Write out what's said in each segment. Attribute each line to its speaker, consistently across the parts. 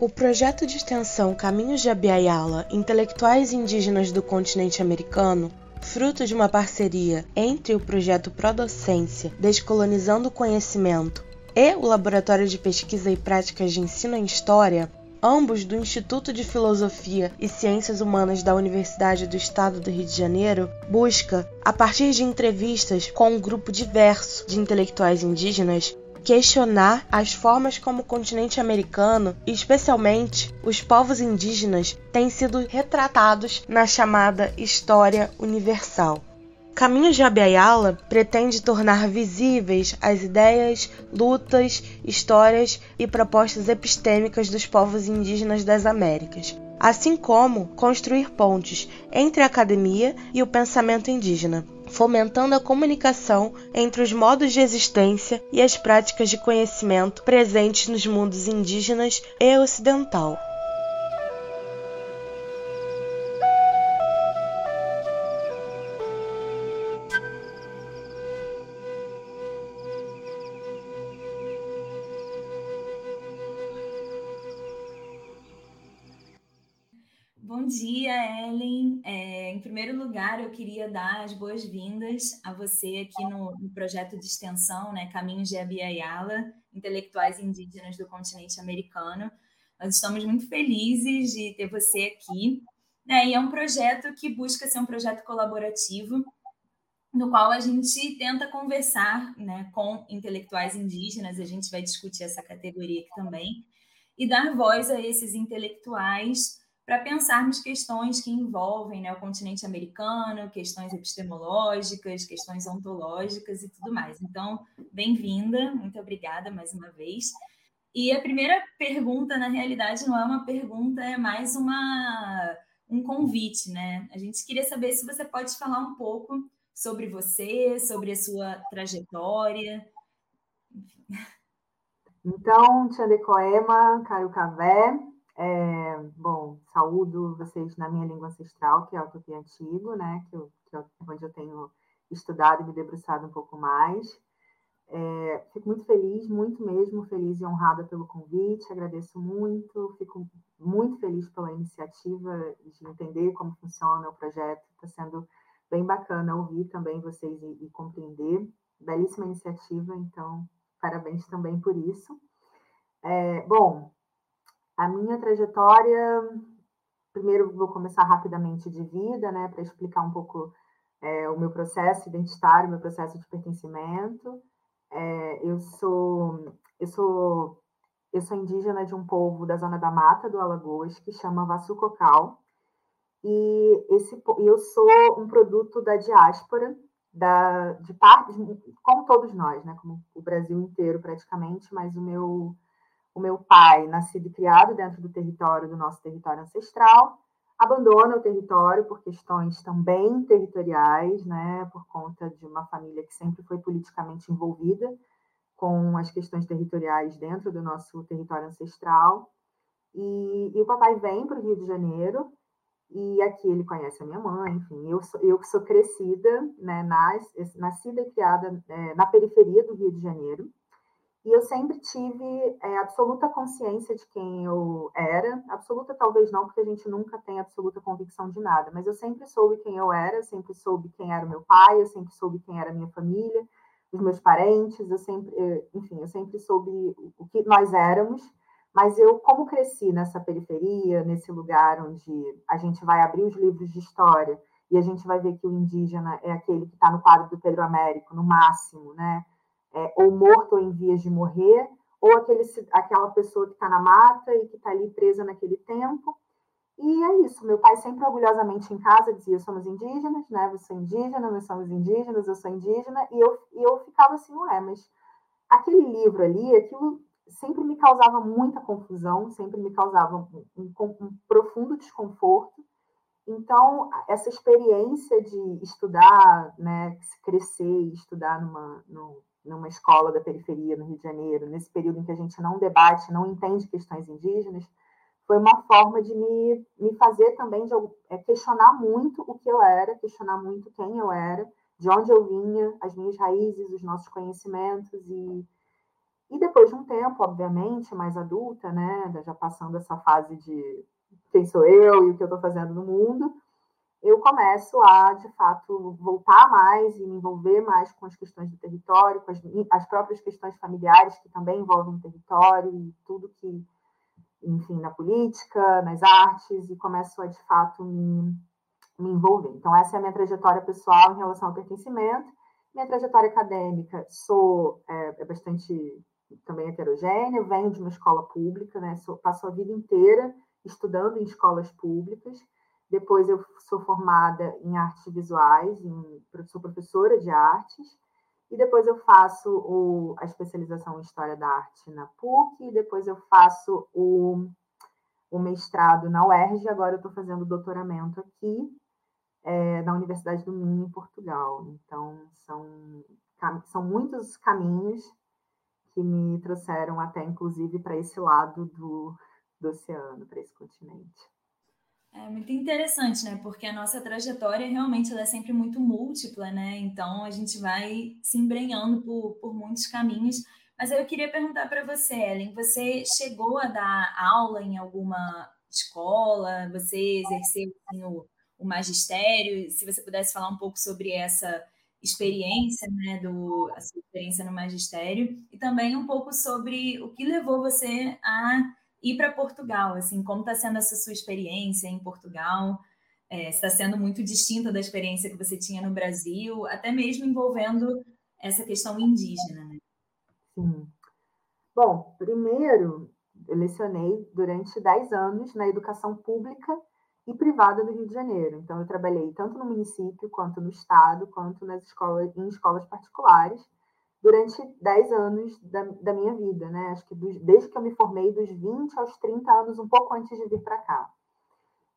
Speaker 1: O projeto de extensão Caminhos de Abiaiala Intelectuais Indígenas do Continente Americano, fruto de uma parceria entre o projeto Prodocência Descolonizando o Conhecimento e o Laboratório de Pesquisa e Práticas de Ensino em História, ambos do Instituto de Filosofia e Ciências Humanas da Universidade do Estado do Rio de Janeiro, busca, a partir de entrevistas com um grupo diverso de intelectuais indígenas, questionar as formas como o continente americano, e especialmente os povos indígenas, têm sido retratados na chamada História Universal. Caminhos de Abiyala pretende tornar visíveis as ideias, lutas, histórias e propostas epistêmicas dos povos indígenas das Américas, assim como construir pontes entre a academia e o pensamento indígena, fomentando a comunicação entre os modos de existência e as práticas de conhecimento presentes nos mundos indígenas e ocidental.
Speaker 2: Bom dia, Ellen. É, em primeiro lugar, eu queria dar as boas-vindas a você aqui no, no, projeto de extensão, né, Caminhos de Abiyala, Intelectuais Indígenas do Continente Americano. Nós estamos muito felizes de ter você aqui. Né, e é um projeto que busca ser um projeto colaborativo, no qual a gente tenta conversar né, com intelectuais indígenas, a gente vai discutir essa categoria aqui também, e dar voz a esses intelectuais para pensarmos questões que envolvem né, o continente americano, questões epistemológicas, questões ontológicas e tudo mais. Então, bem-vinda, muito obrigada mais uma vez. E a primeira pergunta, na realidade, não é uma pergunta, é mais uma, um convite, né? A gente queria saber se você pode falar um pouco sobre você, sobre a sua trajetória.
Speaker 3: Então, Tchandecoema, Caio Cavé, é, bom, saúdo vocês na minha língua ancestral, que é o tupi antigo, né? Que, eu, que eu, onde eu tenho estudado e me debruçado um pouco mais. É, fico muito feliz, muito mesmo feliz e honrada pelo convite, agradeço muito, fico muito feliz pela iniciativa de entender como funciona o projeto, está sendo bem bacana ouvir também vocês e, e compreender. Belíssima iniciativa, então parabéns também por isso. É, bom, a minha trajetória, primeiro vou começar rapidamente de vida, né, para explicar um pouco é, o meu processo identitário, meu processo de pertencimento. É, eu sou eu sou eu sou indígena de um povo da zona da mata do Alagoas que chama Vassucocal e esse eu sou um produto da diáspora da de parte como todos nós, né, como o Brasil inteiro praticamente, mas o meu o meu pai, nascido e criado dentro do território, do nosso território ancestral, abandona o território por questões também territoriais, né, por conta de uma família que sempre foi politicamente envolvida com as questões territoriais dentro do nosso território ancestral. E, e o papai vem para o Rio de Janeiro, e aqui ele conhece a minha mãe, enfim, eu, sou, eu que sou crescida, né, nas, nascida e criada é, na periferia do Rio de Janeiro, e eu sempre tive é, absoluta consciência de quem eu era, absoluta talvez não, porque a gente nunca tem absoluta convicção de nada, mas eu sempre soube quem eu era, sempre soube quem era o meu pai, eu sempre soube quem era a minha família, os meus parentes, eu sempre, enfim, eu sempre soube o que nós éramos, mas eu, como cresci nessa periferia, nesse lugar onde a gente vai abrir os livros de história e a gente vai ver que o indígena é aquele que está no quadro do Pedro Américo, no máximo, né? É, ou morto ou em vias de morrer, ou aquele, aquela pessoa que está na mata e que está ali presa naquele tempo. E é isso. Meu pai sempre orgulhosamente em casa dizia: somos indígenas, né? Você é indígena, nós somos indígenas, eu sou indígena. E eu, e eu ficava assim, ué, mas aquele livro ali, aquilo sempre me causava muita confusão, sempre me causava um, um, um profundo desconforto. Então, essa experiência de estudar, né, crescer e estudar numa, numa escola da periferia no Rio de Janeiro, nesse período em que a gente não debate, não entende questões indígenas, foi uma forma de me, me fazer também de é, questionar muito o que eu era, questionar muito quem eu era, de onde eu vinha, as minhas raízes, os nossos conhecimentos e, E depois de um tempo, obviamente, mais adulta, né, já passando essa fase de quem sou eu e o que eu estou fazendo no mundo, eu começo a, de fato, voltar mais e me envolver mais com as questões do território, com as, as próprias questões familiares que também envolvem o território e tudo que, enfim, na política, nas artes, e começo a, de fato, me, me envolver. Então, essa é a minha trajetória pessoal em relação ao pertencimento. Minha trajetória acadêmica, sou é, é bastante também heterogênea, venho de uma escola pública, né? Sou, passo a vida inteira estudando em escolas públicas. Depois eu sou formada em artes visuais, em, sou professora de artes. E depois eu faço o, a especialização em História da Arte na PUC. E depois eu faço o, o mestrado na UERJ. Agora eu estou fazendo doutoramento aqui é, na Universidade do Minho, em Portugal. Então, são, são muitos caminhos que me trouxeram até, inclusive, para esse lado do, do oceano, para esse continente.
Speaker 2: É muito interessante, né? Porque a nossa trajetória realmente ela é sempre muito múltipla, né? Então a gente vai se embrenhando por, por muitos caminhos. Mas eu queria perguntar para você, Ellen, você chegou a dar aula em alguma escola? Você exerceu assim, o, o magistério? Se você pudesse falar um pouco sobre essa experiência, né, do, a sua experiência no magistério, e também um pouco sobre o que levou você a ir para Portugal, assim, como está sendo essa sua experiência em Portugal, é, está sendo muito distinta da experiência que você tinha no Brasil, até mesmo envolvendo essa questão indígena, né?
Speaker 3: Sim. Bom, primeiro, eu lecionei durante 10 anos na educação pública e privada do Rio de Janeiro. Então, eu trabalhei tanto no município, quanto no estado, quanto nas escolas, em escolas particulares, durante 10 anos da, da minha vida, né? Acho que dos, desde que eu me formei, dos 20 aos 30 anos, um pouco antes de vir para cá.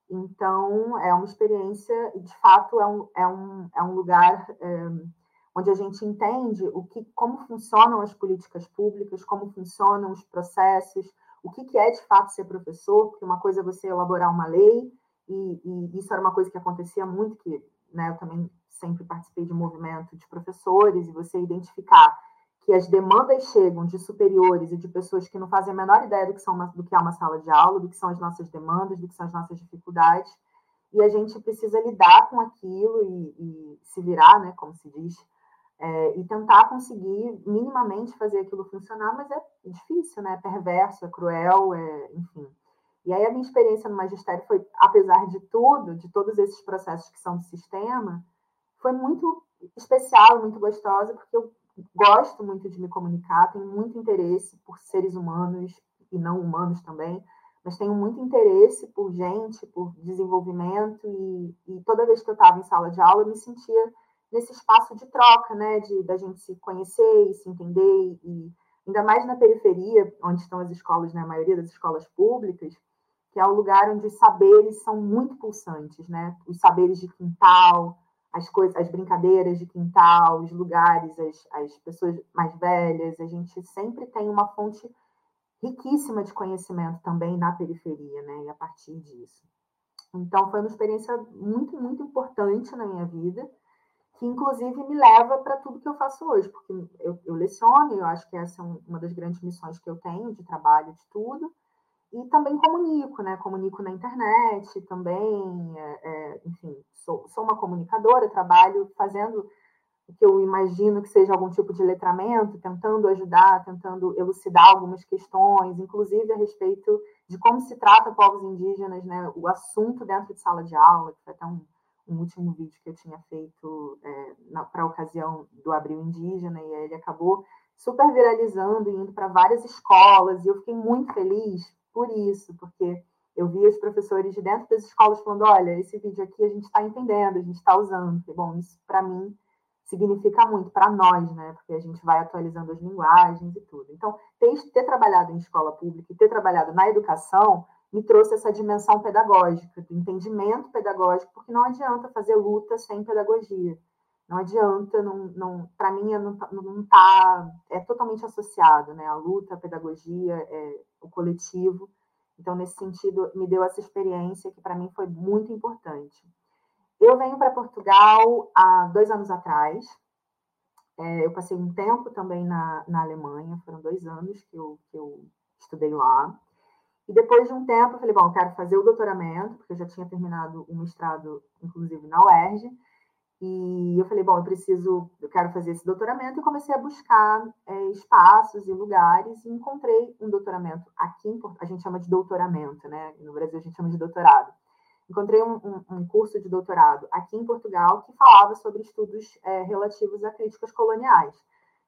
Speaker 3: Então, é uma experiência, de fato, é um, é um, é um lugar é, onde a gente entende o que, como funcionam as políticas públicas, como funcionam os processos, o que, que é, de fato, ser professor, porque uma coisa é você elaborar uma lei, e, e, isso era uma coisa que acontecia muito, que né, eu também sempre participei de movimento de professores, e você identificar que as demandas chegam de superiores e de pessoas que não fazem a menor ideia do que, são uma, do que é uma sala de aula, do que são as nossas demandas, do que são as nossas dificuldades, e a gente precisa lidar com aquilo e, e se virar, né, como se diz, é, e tentar conseguir minimamente fazer aquilo funcionar, mas é difícil, né, é perverso, é cruel, é, enfim. E aí a minha experiência no magistério foi, apesar de tudo, de todos esses processos que são do sistema, foi muito especial, muito gostosa, porque eu gosto muito de me comunicar, tenho muito interesse por seres humanos e não humanos também, mas tenho muito interesse por gente, por desenvolvimento, e, e toda vez que eu estava em sala de aula, eu me sentia nesse espaço de troca, né, de da gente se conhecer e se entender, e ainda mais na periferia, onde estão as escolas, né, a maioria das escolas públicas, que é o lugar onde os saberes são muito pulsantes, né? Os saberes de quintal, as coisas, as brincadeiras de quintal, os lugares, as, as pessoas mais velhas, a gente sempre tem uma fonte riquíssima de conhecimento também na periferia, né? E a partir disso. Então, foi uma experiência muito, muito importante na minha vida, que inclusive me leva para tudo que eu faço hoje, porque eu, eu leciono, eu acho que essa é uma das grandes missões que eu tenho de trabalho, de tudo, e também comunico, né? Comunico na internet também, é, é, enfim, sou, sou uma comunicadora, trabalho fazendo o que eu imagino que seja algum tipo de letramento, tentando ajudar, tentando elucidar algumas questões, inclusive a respeito de como se trata povos indígenas, né? O assunto dentro de sala de aula, que foi até um, um último vídeo que eu tinha feito é, para a ocasião do Abril Indígena, e ele acabou super viralizando indo para várias escolas, e eu fiquei muito feliz por isso, porque eu vi os professores de dentro das escolas falando: olha, esse vídeo aqui a gente está entendendo, a gente está usando. bom, isso para mim significa muito para nós, né? Porque a gente vai atualizando as linguagens e tudo. Então, ter, ter trabalhado em escola pública e ter trabalhado na educação me trouxe essa dimensão pedagógica, do entendimento pedagógico, porque não adianta fazer luta sem pedagogia. Não adianta, não, não, para mim não está, não tá, é totalmente associado, né? A luta, a pedagogia, é, o coletivo. Então, nesse sentido, me deu essa experiência que para mim foi muito importante. Eu venho para Portugal há dois anos atrás. É, eu passei um tempo também na, na Alemanha, foram dois anos que eu, que eu estudei lá. E depois de um tempo, eu falei, bom, eu quero fazer o doutoramento, porque eu já tinha terminado o mestrado, inclusive, na UERJ. E eu falei, bom, eu preciso, eu quero fazer esse doutoramento e comecei a buscar é, espaços e lugares e encontrei um doutoramento aqui em a gente chama de doutoramento, né? No Brasil a gente chama de doutorado. Encontrei um, um, um curso de doutorado aqui em Portugal que falava sobre estudos é, relativos a críticas coloniais.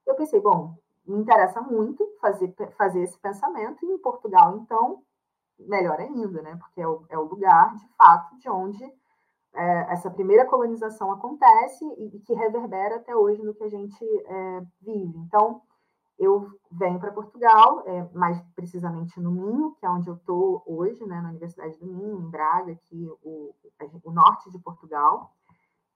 Speaker 3: Eu pensei, bom, me interessa muito fazer, fazer esse pensamento e em Portugal, então, melhor ainda, né? Porque é o, é o lugar, de fato, de onde é, essa primeira colonização acontece e, e, que reverbera até hoje no que a gente é, vive. Então, eu venho para Portugal, é, mais precisamente no Minho, que é onde eu estou hoje, né, na Universidade do Minho, em Braga, aqui o, o norte de Portugal.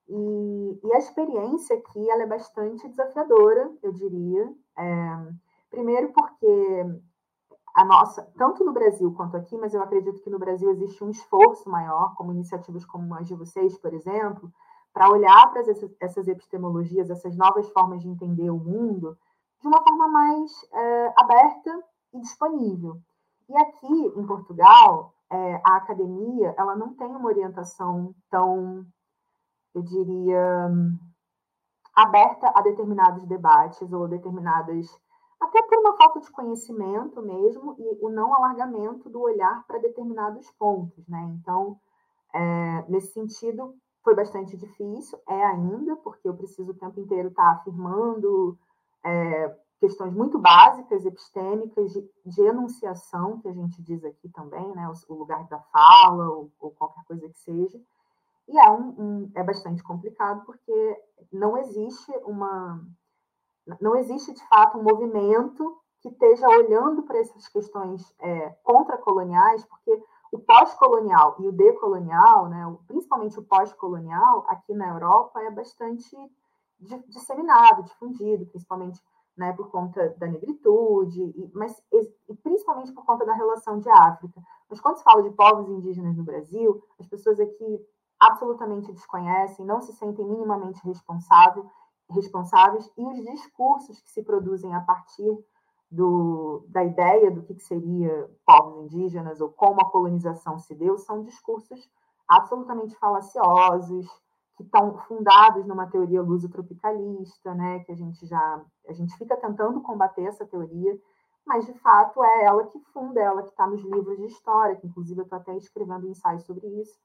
Speaker 3: E, e, a experiência aqui ela é bastante desafiadora, eu diria. É, primeiro porque a nossa, tanto no Brasil quanto aqui, mas eu acredito que no Brasil existe um esforço maior, como iniciativas como as de vocês, por exemplo, para olhar para essas epistemologias, essas novas formas de entender o mundo, de uma forma mais é, aberta e disponível. E aqui em Portugal, é, a academia ela não tem uma orientação tão, eu diria, aberta a determinados debates ou determinadas até por uma falta de conhecimento mesmo e o não alargamento do olhar para determinados pontos, né? Então, é, nesse sentido, foi bastante difícil, é ainda, porque eu preciso o tempo inteiro estar afirmando é, questões muito básicas, epistêmicas, de, de, enunciação, que a gente diz aqui também, né? O, o lugar da fala, ou, ou, qualquer coisa que seja. E é, um, um, é bastante complicado, porque não existe uma não existe, de fato, um movimento que esteja olhando para essas questões é, contracoloniais, porque o pós-colonial e o decolonial, né, principalmente o pós-colonial, aqui na Europa, é bastante disseminado, difundido, principalmente né, por conta da negritude, e, mas e principalmente por conta da relação de África. Mas quando se fala de povos indígenas no Brasil, as pessoas aqui absolutamente desconhecem, não se sentem minimamente responsáveis responsáveis e os discursos que se produzem a partir do, da ideia do que seria povos indígenas ou como a colonização se deu são discursos absolutamente falaciosos que estão fundados numa teoria luso-tropicalista, né, que a gente já a gente fica tentando combater essa teoria, mas de fato é ela que funda, é ela que está nos livros de história, que inclusive eu estou até escrevendo um ensaio sobre isso,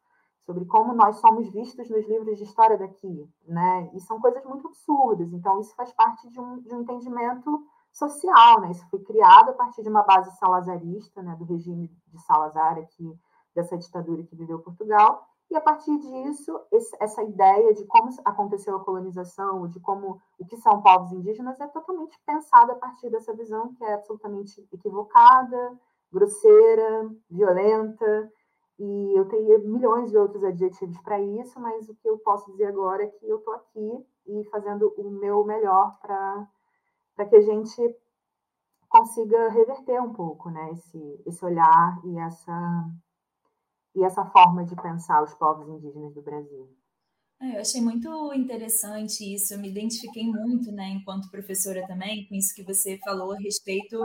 Speaker 3: sobre como nós somos vistos nos livros de história daqui, né? E são coisas muito absurdas. Então, isso faz parte de um, de um entendimento social, né? Isso foi criado a partir de uma base salazarista, né? Do regime de Salazar aqui, dessa ditadura que viveu Portugal. E a partir disso, esse, essa ideia de como aconteceu a colonização, de como o que são povos indígenas, é totalmente pensada a partir dessa visão que é absolutamente equivocada, grosseira, violenta, e eu teria milhões de outros adjetivos para isso, mas o que eu posso dizer agora é que eu estou aqui e fazendo o meu melhor para que a gente consiga reverter um pouco né, esse, esse olhar e essa, e essa forma de pensar os povos indígenas do Brasil.
Speaker 2: É, eu achei muito interessante isso, eu me identifiquei muito, né, enquanto professora também, com isso que você falou a respeito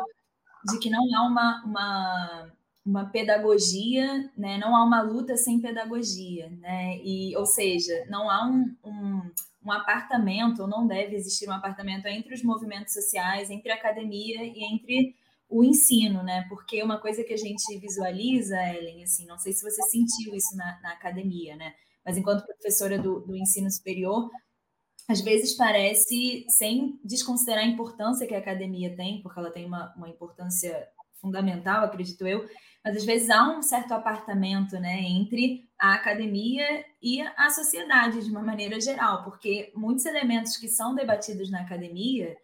Speaker 2: de que não há uma, uma uma pedagogia, né? não há uma luta sem pedagogia, né? e, ou seja, não há um, um, um apartamento, ou não deve existir um apartamento entre os movimentos sociais, entre a academia e entre o ensino, né? Porque uma coisa que a gente visualiza, Ellen, assim, não sei se você sentiu isso na, na academia, né? Mas enquanto professora do, do ensino superior, às vezes parece, sem desconsiderar a importância que a academia tem, porque ela tem uma, uma importância fundamental, acredito eu, mas às vezes há um certo apartamento né, entre a academia e a sociedade de uma maneira geral, porque muitos elementos que são debatidos na academia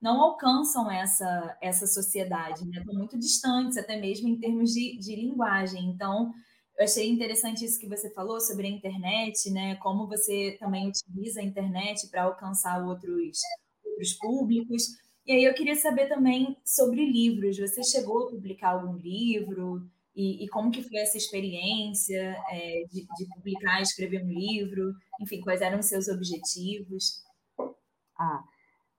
Speaker 2: não alcançam essa, essa sociedade, né? estão muito distantes, até mesmo em termos de, de linguagem. Então, eu achei interessante isso que você falou sobre a internet, né? Como você também utiliza a internet para alcançar outros, outros públicos. E aí eu queria saber também sobre livros. Você chegou a publicar algum livro? E, e como que foi essa experiência é, de, de, publicar, escrever um livro? Enfim, quais eram os seus objetivos?
Speaker 3: Ah,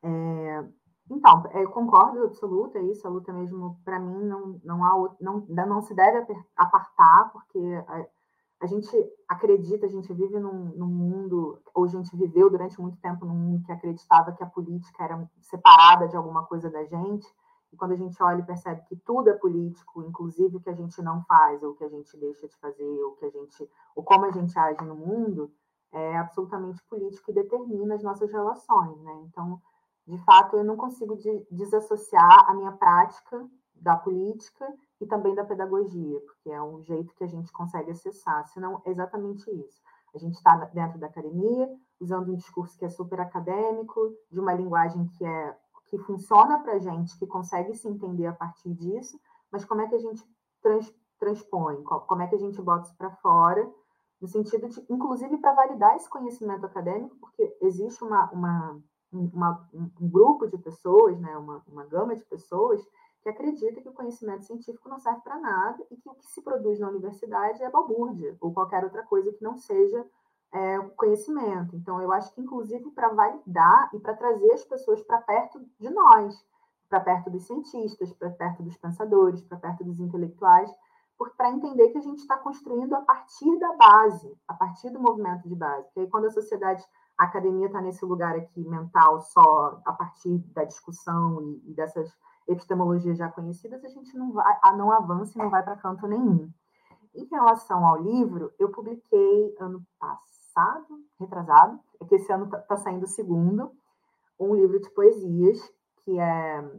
Speaker 3: É, então, eu concordo absoluto, é isso, a luta mesmo, para mim, não, não, há, não, não se deve apartar, porque a, a, gente acredita, a gente vive num, num, mundo, ou a gente viveu durante muito tempo num mundo que acreditava que a política era separada de alguma coisa da gente, e quando a gente olha e percebe que tudo é político, inclusive o que a gente não faz, ou o que a gente deixa de fazer, ou que a gente, ou como a gente age no mundo, é absolutamente político e determina as nossas relações, né? Então, de fato, eu não consigo de, desassociar a minha prática da política e também da pedagogia, porque é um jeito que a gente consegue acessar, senão é exatamente isso. A gente está dentro da academia, usando um discurso que é super acadêmico, de uma linguagem que é que funciona para a gente, que consegue se entender a partir disso, mas como é que a gente trans, transpõe, como é que a gente bota isso para fora, no sentido de, inclusive, para validar esse conhecimento acadêmico, porque existe uma, uma, uma um grupo de pessoas, né, uma, uma gama de pessoas que acredita que o conhecimento científico não serve para nada e que o que se produz na universidade é balbúrdia ou qualquer outra coisa que não seja é, conhecimento. Então, eu acho que, inclusive, para validar e para trazer as pessoas para perto de nós, para perto dos cientistas, para perto dos pensadores, para perto dos intelectuais, para entender que a gente está construindo a partir da base, a partir do movimento de base. Porque aí, quando a sociedade, a academia está nesse lugar aqui mental só a partir da discussão e, e dessas epistemologias já conhecidas, a gente não, vai, não avança e não vai para canto nenhum. Em relação ao livro, eu publiquei ano passado retrasado, é que esse ano está tá saindo o segundo, um livro de poesias, que é,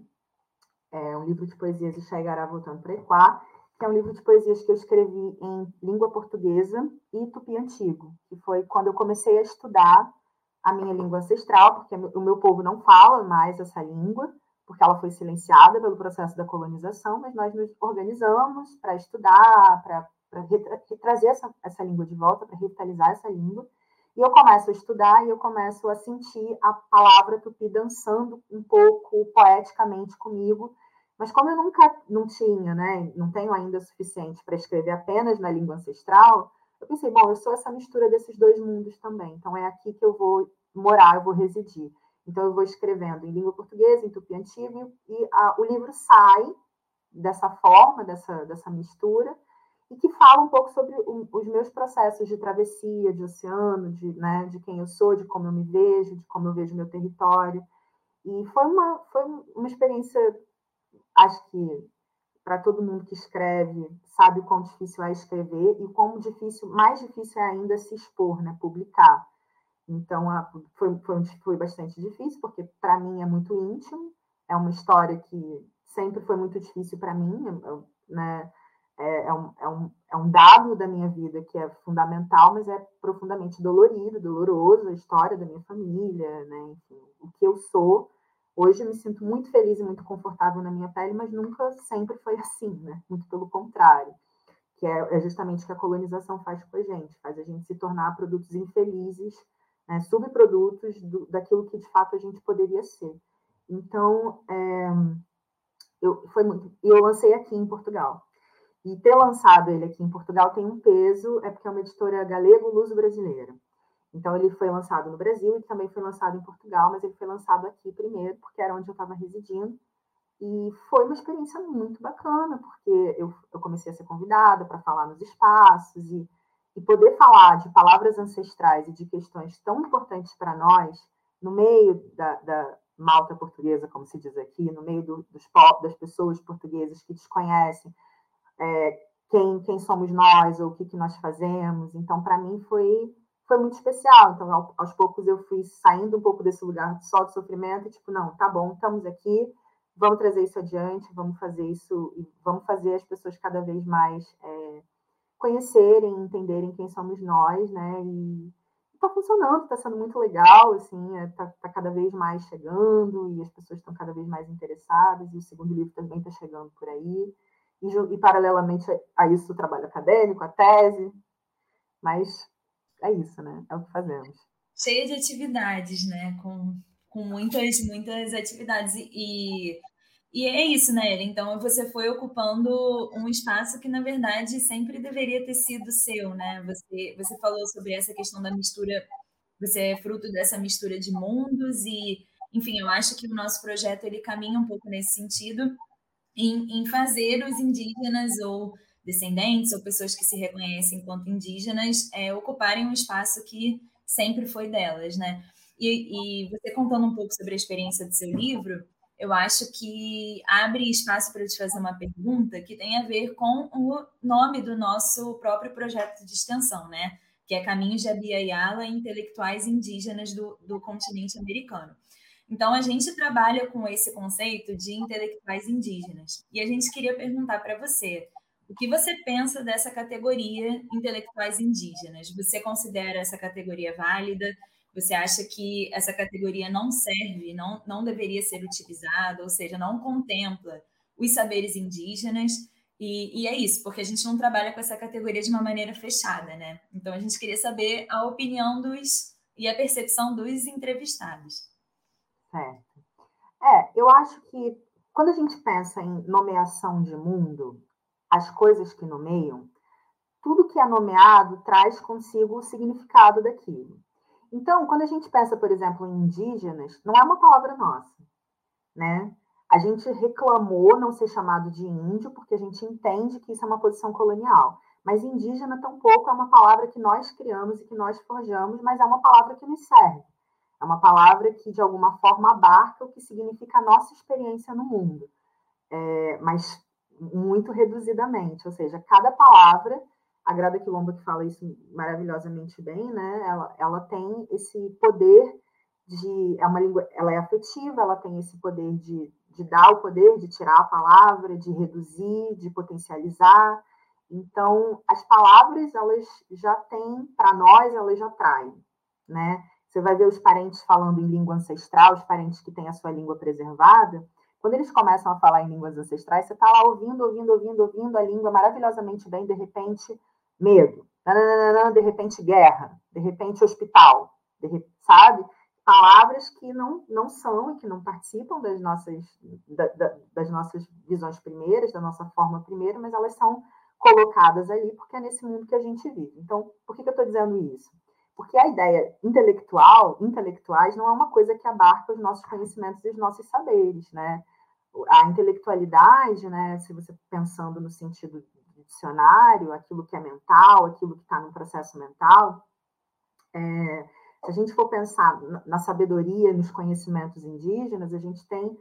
Speaker 3: é um livro de poesias de Xaigará Voltando para Equá, que é um livro de poesias que eu escrevi em língua portuguesa e tupi antigo, que foi quando eu comecei a estudar a minha língua ancestral, porque o meu povo não fala mais essa língua, porque ela foi silenciada pelo processo da colonização, mas nós nos organizamos para estudar, para trazer essa, essa língua de volta, para revitalizar essa língua. E eu começo a estudar e eu começo a sentir a palavra tupi dançando um pouco poeticamente comigo. Mas como eu nunca não tinha, né, não tenho ainda o suficiente para escrever apenas na língua ancestral, eu pensei, bom, eu sou essa mistura desses dois mundos também. Então é aqui que eu vou morar, eu vou residir. Então eu vou escrevendo em língua portuguesa, em tupi antigo, e a, o livro sai dessa forma, dessa, dessa mistura, e que fala um pouco sobre o, os meus processos de travessia, de oceano, de, né, de quem eu sou, de como eu me vejo, de como eu vejo meu território. E foi uma, foi uma experiência, acho que para todo mundo que escreve, sabe o quão difícil é escrever e quão difícil, mais difícil é ainda se expor, né, publicar. Então, a, foi, foi, foi bastante difícil, porque para mim é muito íntimo, é uma história que sempre foi muito difícil para mim, eu, né, é, é, um, é, um, é um dado da minha vida que é fundamental, mas é profundamente dolorido, doloroso, a história da minha família, né? Enfim, o que eu sou. Hoje eu me sinto muito feliz e muito confortável na minha pele, mas nunca sempre foi assim, né? Muito pelo contrário, que é, é justamente o que a colonização faz com a gente, faz a gente se tornar produtos infelizes, né? subprodutos do, daquilo que de fato a gente poderia ser. Então, é, eu, foi muito, eu lancei aqui em Portugal. E ter lançado ele aqui em Portugal tem um peso, é porque é uma editora galego-luso-brasileira. Então, ele foi lançado no Brasil e também foi lançado em Portugal, mas ele foi lançado aqui primeiro, porque era onde eu estava residindo. E foi uma experiência muito bacana, porque eu, eu comecei a ser convidada para falar nos espaços e, e poder falar de palavras ancestrais e de questões tão importantes para nós, no meio da, da, malta portuguesa, como se diz aqui, no meio do, dos, das pessoas portuguesas que desconhecem, é, quem, quem somos nós ou o que, que nós fazemos. Então, para mim, foi, foi muito especial. Então, ao, aos poucos, eu fui saindo um pouco desse lugar só de sofrimento, tipo, não, tá bom, estamos aqui, vamos trazer isso adiante, vamos fazer isso, e vamos fazer as pessoas cada vez mais é, conhecerem, entenderem quem somos nós, né? E está funcionando, está sendo muito legal, assim, está é, tá cada vez mais chegando e as pessoas estão cada vez mais interessadas, e o segundo livro também está chegando por aí e, e paralelamente a isso o trabalho acadêmico, a tese, mas é isso, né? É o que fazemos.
Speaker 2: Cheia de atividades, né? Com, com muitas, muitas atividades. E, e é isso, né, Então você foi ocupando um espaço que, na verdade, sempre deveria ter sido seu, né? Você, você falou sobre essa questão da mistura, você é fruto dessa mistura de mundos e enfim, eu acho que o nosso projeto ele caminha um pouco nesse sentido em, em fazer os indígenas ou descendentes ou pessoas que se reconhecem enquanto indígenas é, ocuparem um espaço que sempre foi delas, né? E, e, você contando um pouco sobre a experiência do seu livro, eu acho que abre espaço para eu te fazer uma pergunta que tem a ver com o nome do nosso próprio projeto de extensão, né? Que é Caminhos de Abiyala Intelectuais Indígenas do, do Continente Americano. Então, a gente trabalha com esse conceito de intelectuais indígenas. E a gente queria perguntar para você, o que você pensa dessa categoria intelectuais indígenas? Você considera essa categoria válida? Você acha que essa categoria não serve, não, não deveria ser utilizada, ou seja, não contempla os saberes indígenas? E, e, é isso, porque a gente não trabalha com essa categoria de uma maneira fechada, né? Então a gente queria saber a opinião dos e a percepção dos entrevistados.
Speaker 3: Certo. É, eu acho que quando a gente pensa em nomeação de mundo, as coisas que nomeiam, tudo que é nomeado traz consigo o significado daquilo. Então, quando a gente pensa, por exemplo, em indígenas, não é uma palavra nossa, né? A gente reclamou não ser chamado de índio porque a gente entende que isso é uma posição colonial. Mas indígena tampouco é uma palavra que nós criamos e que nós forjamos, mas é uma palavra que nos serve. É uma palavra que, de alguma forma, abarca o que significa a nossa experiência no mundo, é, mas muito reduzidamente. Ou seja, cada palavra, a Grada Quilomba que fala isso maravilhosamente bem, né? Ela, ela tem esse poder de. É uma língua, ela é afetiva, ela tem esse poder de, de dar o poder, de tirar a palavra, de reduzir, de potencializar. Então, as palavras, elas já têm, para nós, elas já traem, né? Você vai ver os parentes falando em língua ancestral, os parentes que têm a sua língua preservada. Quando eles começam a falar em línguas ancestrais, você está lá ouvindo, ouvindo, ouvindo, ouvindo a língua maravilhosamente bem, de repente, medo, de repente, guerra, de repente, hospital, de, sabe? Palavras que não, não são e que não participam das nossas, da, da, das nossas visões primeiras, da nossa forma primeira, mas elas são colocadas ali porque é nesse mundo que a gente vive. Então, por que, que eu estou dizendo isso? Porque a ideia intelectual, intelectuais, não é uma coisa que abarca os nossos conhecimentos e os nossos saberes, né? A intelectualidade, né, se você pensando no sentido do dicionário, aquilo que é mental, aquilo que está no processo mental, é, se a gente for pensar na sabedoria, nos conhecimentos indígenas, a gente tem,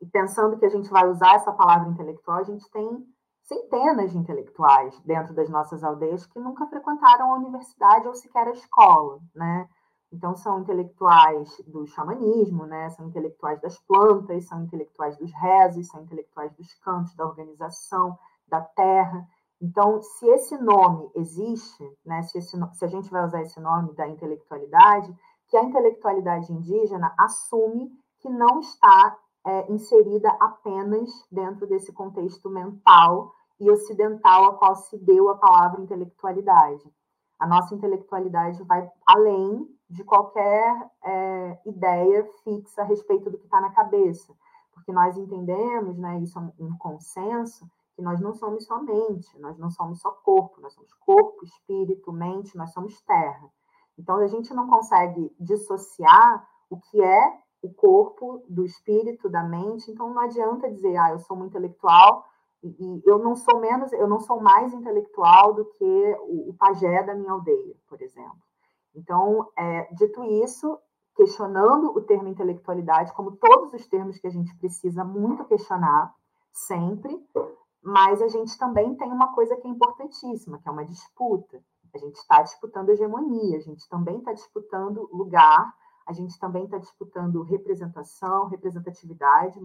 Speaker 3: e pensando que a gente vai usar essa palavra intelectual, a gente tem centenas de intelectuais dentro das nossas aldeias que nunca frequentaram a universidade ou sequer a escola, né? Então, são intelectuais do xamanismo, né? são intelectuais das plantas, são intelectuais dos rezos, são intelectuais dos cantos, da organização, da terra. Então, se esse nome existe, né? se, esse, se a gente vai usar esse nome da intelectualidade, que a intelectualidade indígena assume que não está é, inserida apenas dentro desse contexto mental e ocidental a qual se deu a palavra intelectualidade. A nossa intelectualidade vai além de qualquer é, ideia fixa a respeito do que está na cabeça, porque nós entendemos, né, isso é um, um consenso, que nós não somos só mente, nós não somos só corpo, nós somos corpo, espírito, mente, nós somos terra. Então a gente não consegue dissociar o que é o corpo do espírito, da mente, então não adianta dizer, ah, eu sou um intelectual e, eu não sou menos, eu não sou mais intelectual do que o, o pajé da minha aldeia, por exemplo. Então, é, dito isso, questionando o termo intelectualidade, como todos os termos que a gente precisa muito questionar, sempre, mas a gente também tem uma coisa que é importantíssima, que é uma disputa. A gente está disputando hegemonia, a gente também está disputando lugar, a gente também está disputando representação, representatividade,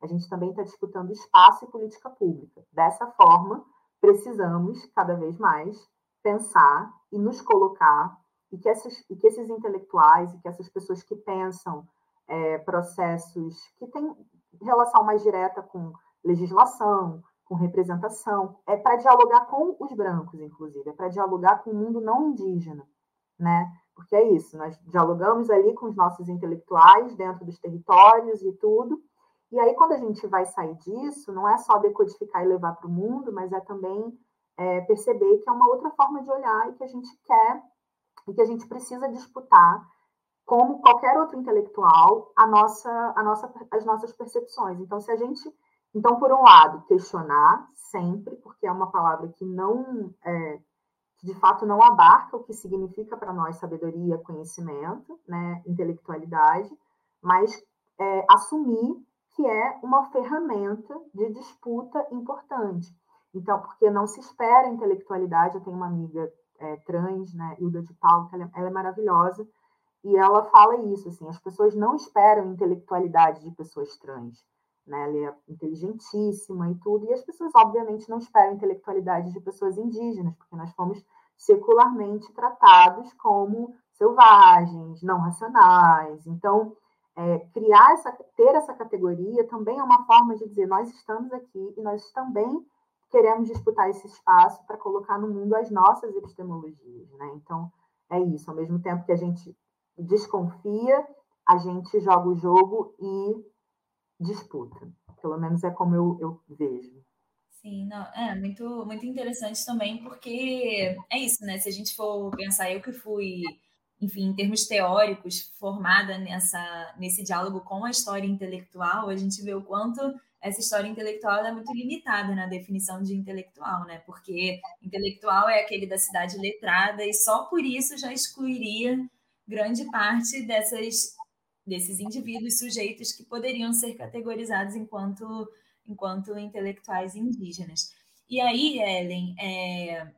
Speaker 3: a gente também está disputando espaço e política pública. Dessa forma, precisamos cada vez mais pensar e nos colocar e que, essas, e que esses intelectuais e que essas pessoas que pensam é, processos que têm relação mais direta com legislação, com representação, é para dialogar com os brancos, inclusive, é para dialogar com o mundo não indígena, né? Porque é isso, nós dialogamos ali com os nossos intelectuais dentro dos territórios e tudo, e aí, quando a gente vai sair disso, não é só decodificar e levar para o mundo, mas é também é, perceber que é uma outra forma de olhar e que a gente quer e que a gente precisa disputar como qualquer outro intelectual, a nossa, a nossa, as nossas percepções. Então, se a gente, então, por um lado, questionar sempre, porque é uma palavra que não, é, que de fato não abarca o que significa para nós sabedoria, conhecimento, né, intelectualidade, mas é, assumir que é uma ferramenta de disputa importante. Então, porque não se espera intelectualidade, eu tenho uma amiga é, trans, né, Hilda de Paulo, ela, ela é maravilhosa, e ela fala isso, assim, as pessoas não esperam intelectualidade de pessoas trans, né? Ela é inteligentíssima e tudo, e as pessoas obviamente não esperam intelectualidade de pessoas indígenas, porque nós fomos secularmente tratados como selvagens, não racionais. Então, é, criar essa, ter essa categoria também é uma forma de dizer nós estamos aqui e nós também queremos disputar esse espaço para colocar no mundo as nossas epistemologias, né? Então é isso. Ao mesmo tempo que a gente desconfia, a gente joga o jogo e disputa. Pelo menos é como eu, eu vejo.
Speaker 2: Sim, não, é muito, muito interessante também, porque é isso, né? Se a gente for pensar, eu que fui, enfim, em termos teóricos, formada nessa, nesse diálogo com a história intelectual, a gente vê o quanto essa história intelectual é muito limitada na definição de intelectual, né? Porque intelectual é aquele da cidade letrada e só por isso já excluiria grande parte dessas, desses indivíduos, sujeitos que poderiam ser categorizados enquanto, enquanto intelectuais indígenas. E aí, Ellen, é,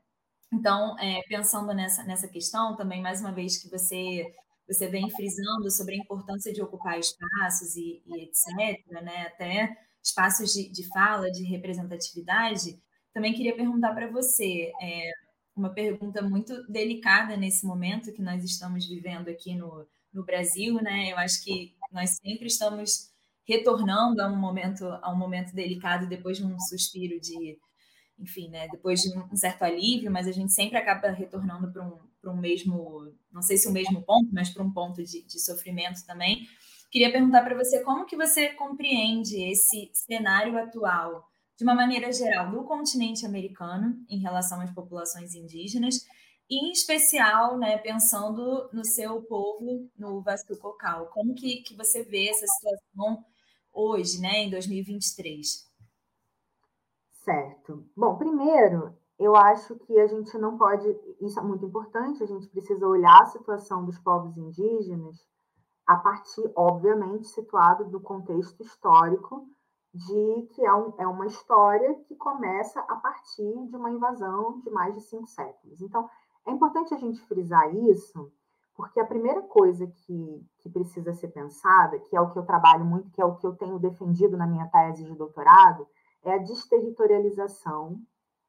Speaker 2: então, é, pensando nessa, nessa questão, também, mais uma vez, que você, você vem frisando sobre a importância de ocupar espaços e, e etc., né, até espaços de, de fala, de representatividade, também queria perguntar para você, é, uma pergunta muito delicada nesse momento que nós estamos vivendo aqui no, no Brasil, né? Eu acho que nós sempre estamos retornando a um momento a um momento delicado depois de um suspiro de enfim, né, depois de um certo alívio, mas a gente sempre acaba retornando para um, para um mesmo, não sei se o mesmo ponto, mas para um ponto de, de sofrimento também. Queria perguntar para você como que você compreende esse cenário atual de uma maneira geral, do continente americano em relação às populações indígenas, em especial, né, pensando no seu povo, no Vasco Cocal. Como que, que você vê essa situação hoje, né, em 2023?
Speaker 3: Certo. Bom, primeiro, eu acho que a gente não pode, isso é muito importante, a gente precisa olhar a situação dos povos indígenas a partir, obviamente, situado do contexto histórico de que é, um, é uma história que começa a partir de uma invasão de mais de cinco séculos. Então, é importante a gente frisar isso, porque a primeira coisa que, que precisa ser pensada, que é o que eu trabalho muito, que é o que eu tenho defendido na minha tese de doutorado, é a desterritorialização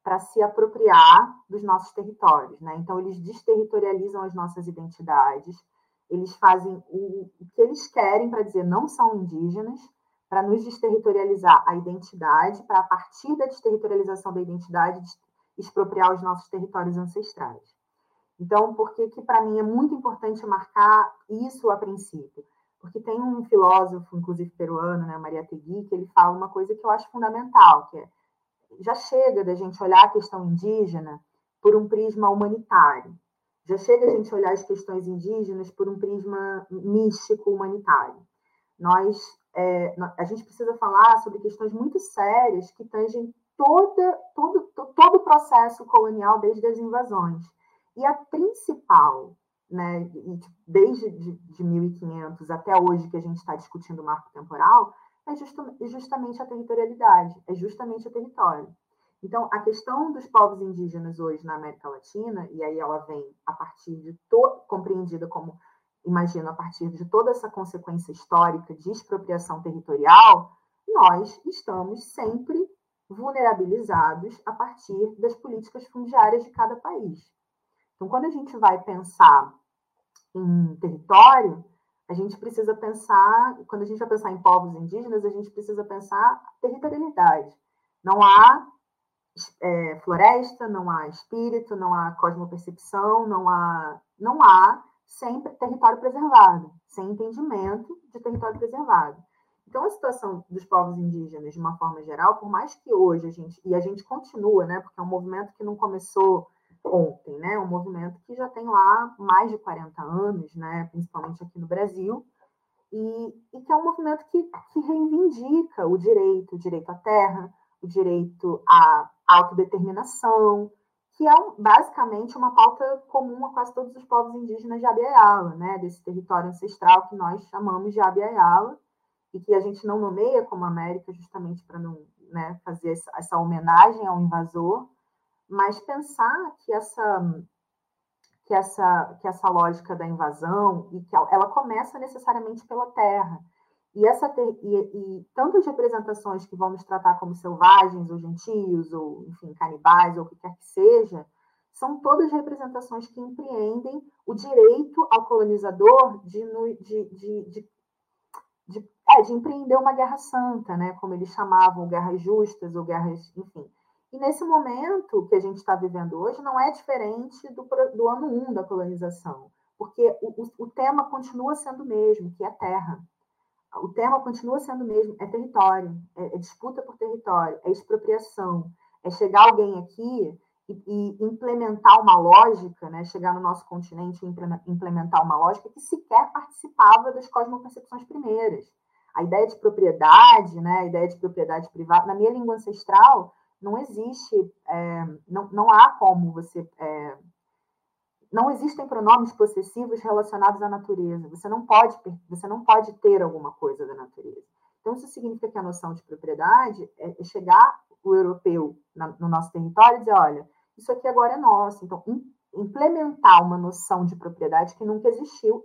Speaker 3: para se apropriar dos nossos territórios. Né? Então, eles desterritorializam as nossas identidades, eles fazem o, o que eles querem para dizer não são indígenas, para nos desterritorializar a identidade, para a partir da desterritorialização da identidade expropriar os nossos territórios ancestrais. Então, por que que para mim é muito importante marcar isso a princípio? Porque tem um filósofo, inclusive peruano, né, Maria Tegui, que ele fala uma coisa que eu acho fundamental, que é já chega da gente olhar a questão indígena por um prisma humanitário. Já chega a gente olhar as questões indígenas por um prisma místico humanitário. Nós é, a gente precisa falar sobre questões muito sérias que tangem toda, todo, todo o processo colonial desde as invasões. E a principal, né, tipo, desde de, de 1500 até hoje que a gente está discutindo o marco temporal, é justa, justamente a territorialidade, é justamente o território. Então, a questão dos povos indígenas hoje na América Latina, e aí ela vem a partir de compreendida como imagino, a partir de toda essa consequência histórica de expropriação territorial, nós estamos sempre vulnerabilizados a partir das políticas fundiárias de cada país. Então, quando a gente vai pensar em território, a gente precisa pensar, quando a gente vai pensar em povos indígenas, a gente precisa pensar territorialidade. Não há é, floresta, não há espírito, não há cosmopercepção, não há, não há sempre território preservado, sem entendimento de território preservado. Então, a situação dos povos indígenas, de uma forma geral, por mais que hoje a gente, e a gente continua, né, porque é um movimento que não começou ontem, né? Um movimento que já tem lá mais de 40 anos, né? Principalmente aqui no Brasil, e, e que é um movimento que, que reivindica o direito, o direito à terra, o direito à autodeterminação, que é basicamente uma pauta comum a quase todos os povos indígenas de Abiaiala, né, desse território ancestral que nós chamamos de Abiaiala, e que a gente não nomeia como América justamente para não né, fazer essa, essa homenagem ao invasor, mas pensar que essa que essa que essa lógica da invasão e que ela começa necessariamente pela terra e, essa ter, e, e tantas representações que vamos tratar como selvagens, ou gentios, ou, enfim, canibais, ou o que quer que seja, são todas representações que empreendem o direito ao colonizador de, de, de, de, de, é, de empreender uma guerra santa, né? como eles chamavam, guerras justas, ou guerras, enfim. E nesse momento que a gente está vivendo hoje, não é diferente do, do ano 1 um da colonização, porque o, o, tema continua sendo o mesmo, que é terra o tema continua sendo o mesmo, é território, é, é, disputa por território, é expropriação, é chegar alguém aqui e, e, implementar uma lógica, né, chegar no nosso continente e implementar uma lógica que sequer participava das cosmopercepções primeiras. A ideia de propriedade, né, a ideia de propriedade privada, na minha língua ancestral, não existe, é, não, não há como você é, não existem pronomes possessivos relacionados à natureza. Você não pode, você não pode ter alguma coisa da natureza. Então, isso significa que a noção de propriedade é, é chegar o europeu no nosso território e dizer, olha, isso aqui agora é nosso. Então, implementar uma noção de propriedade que nunca existiu,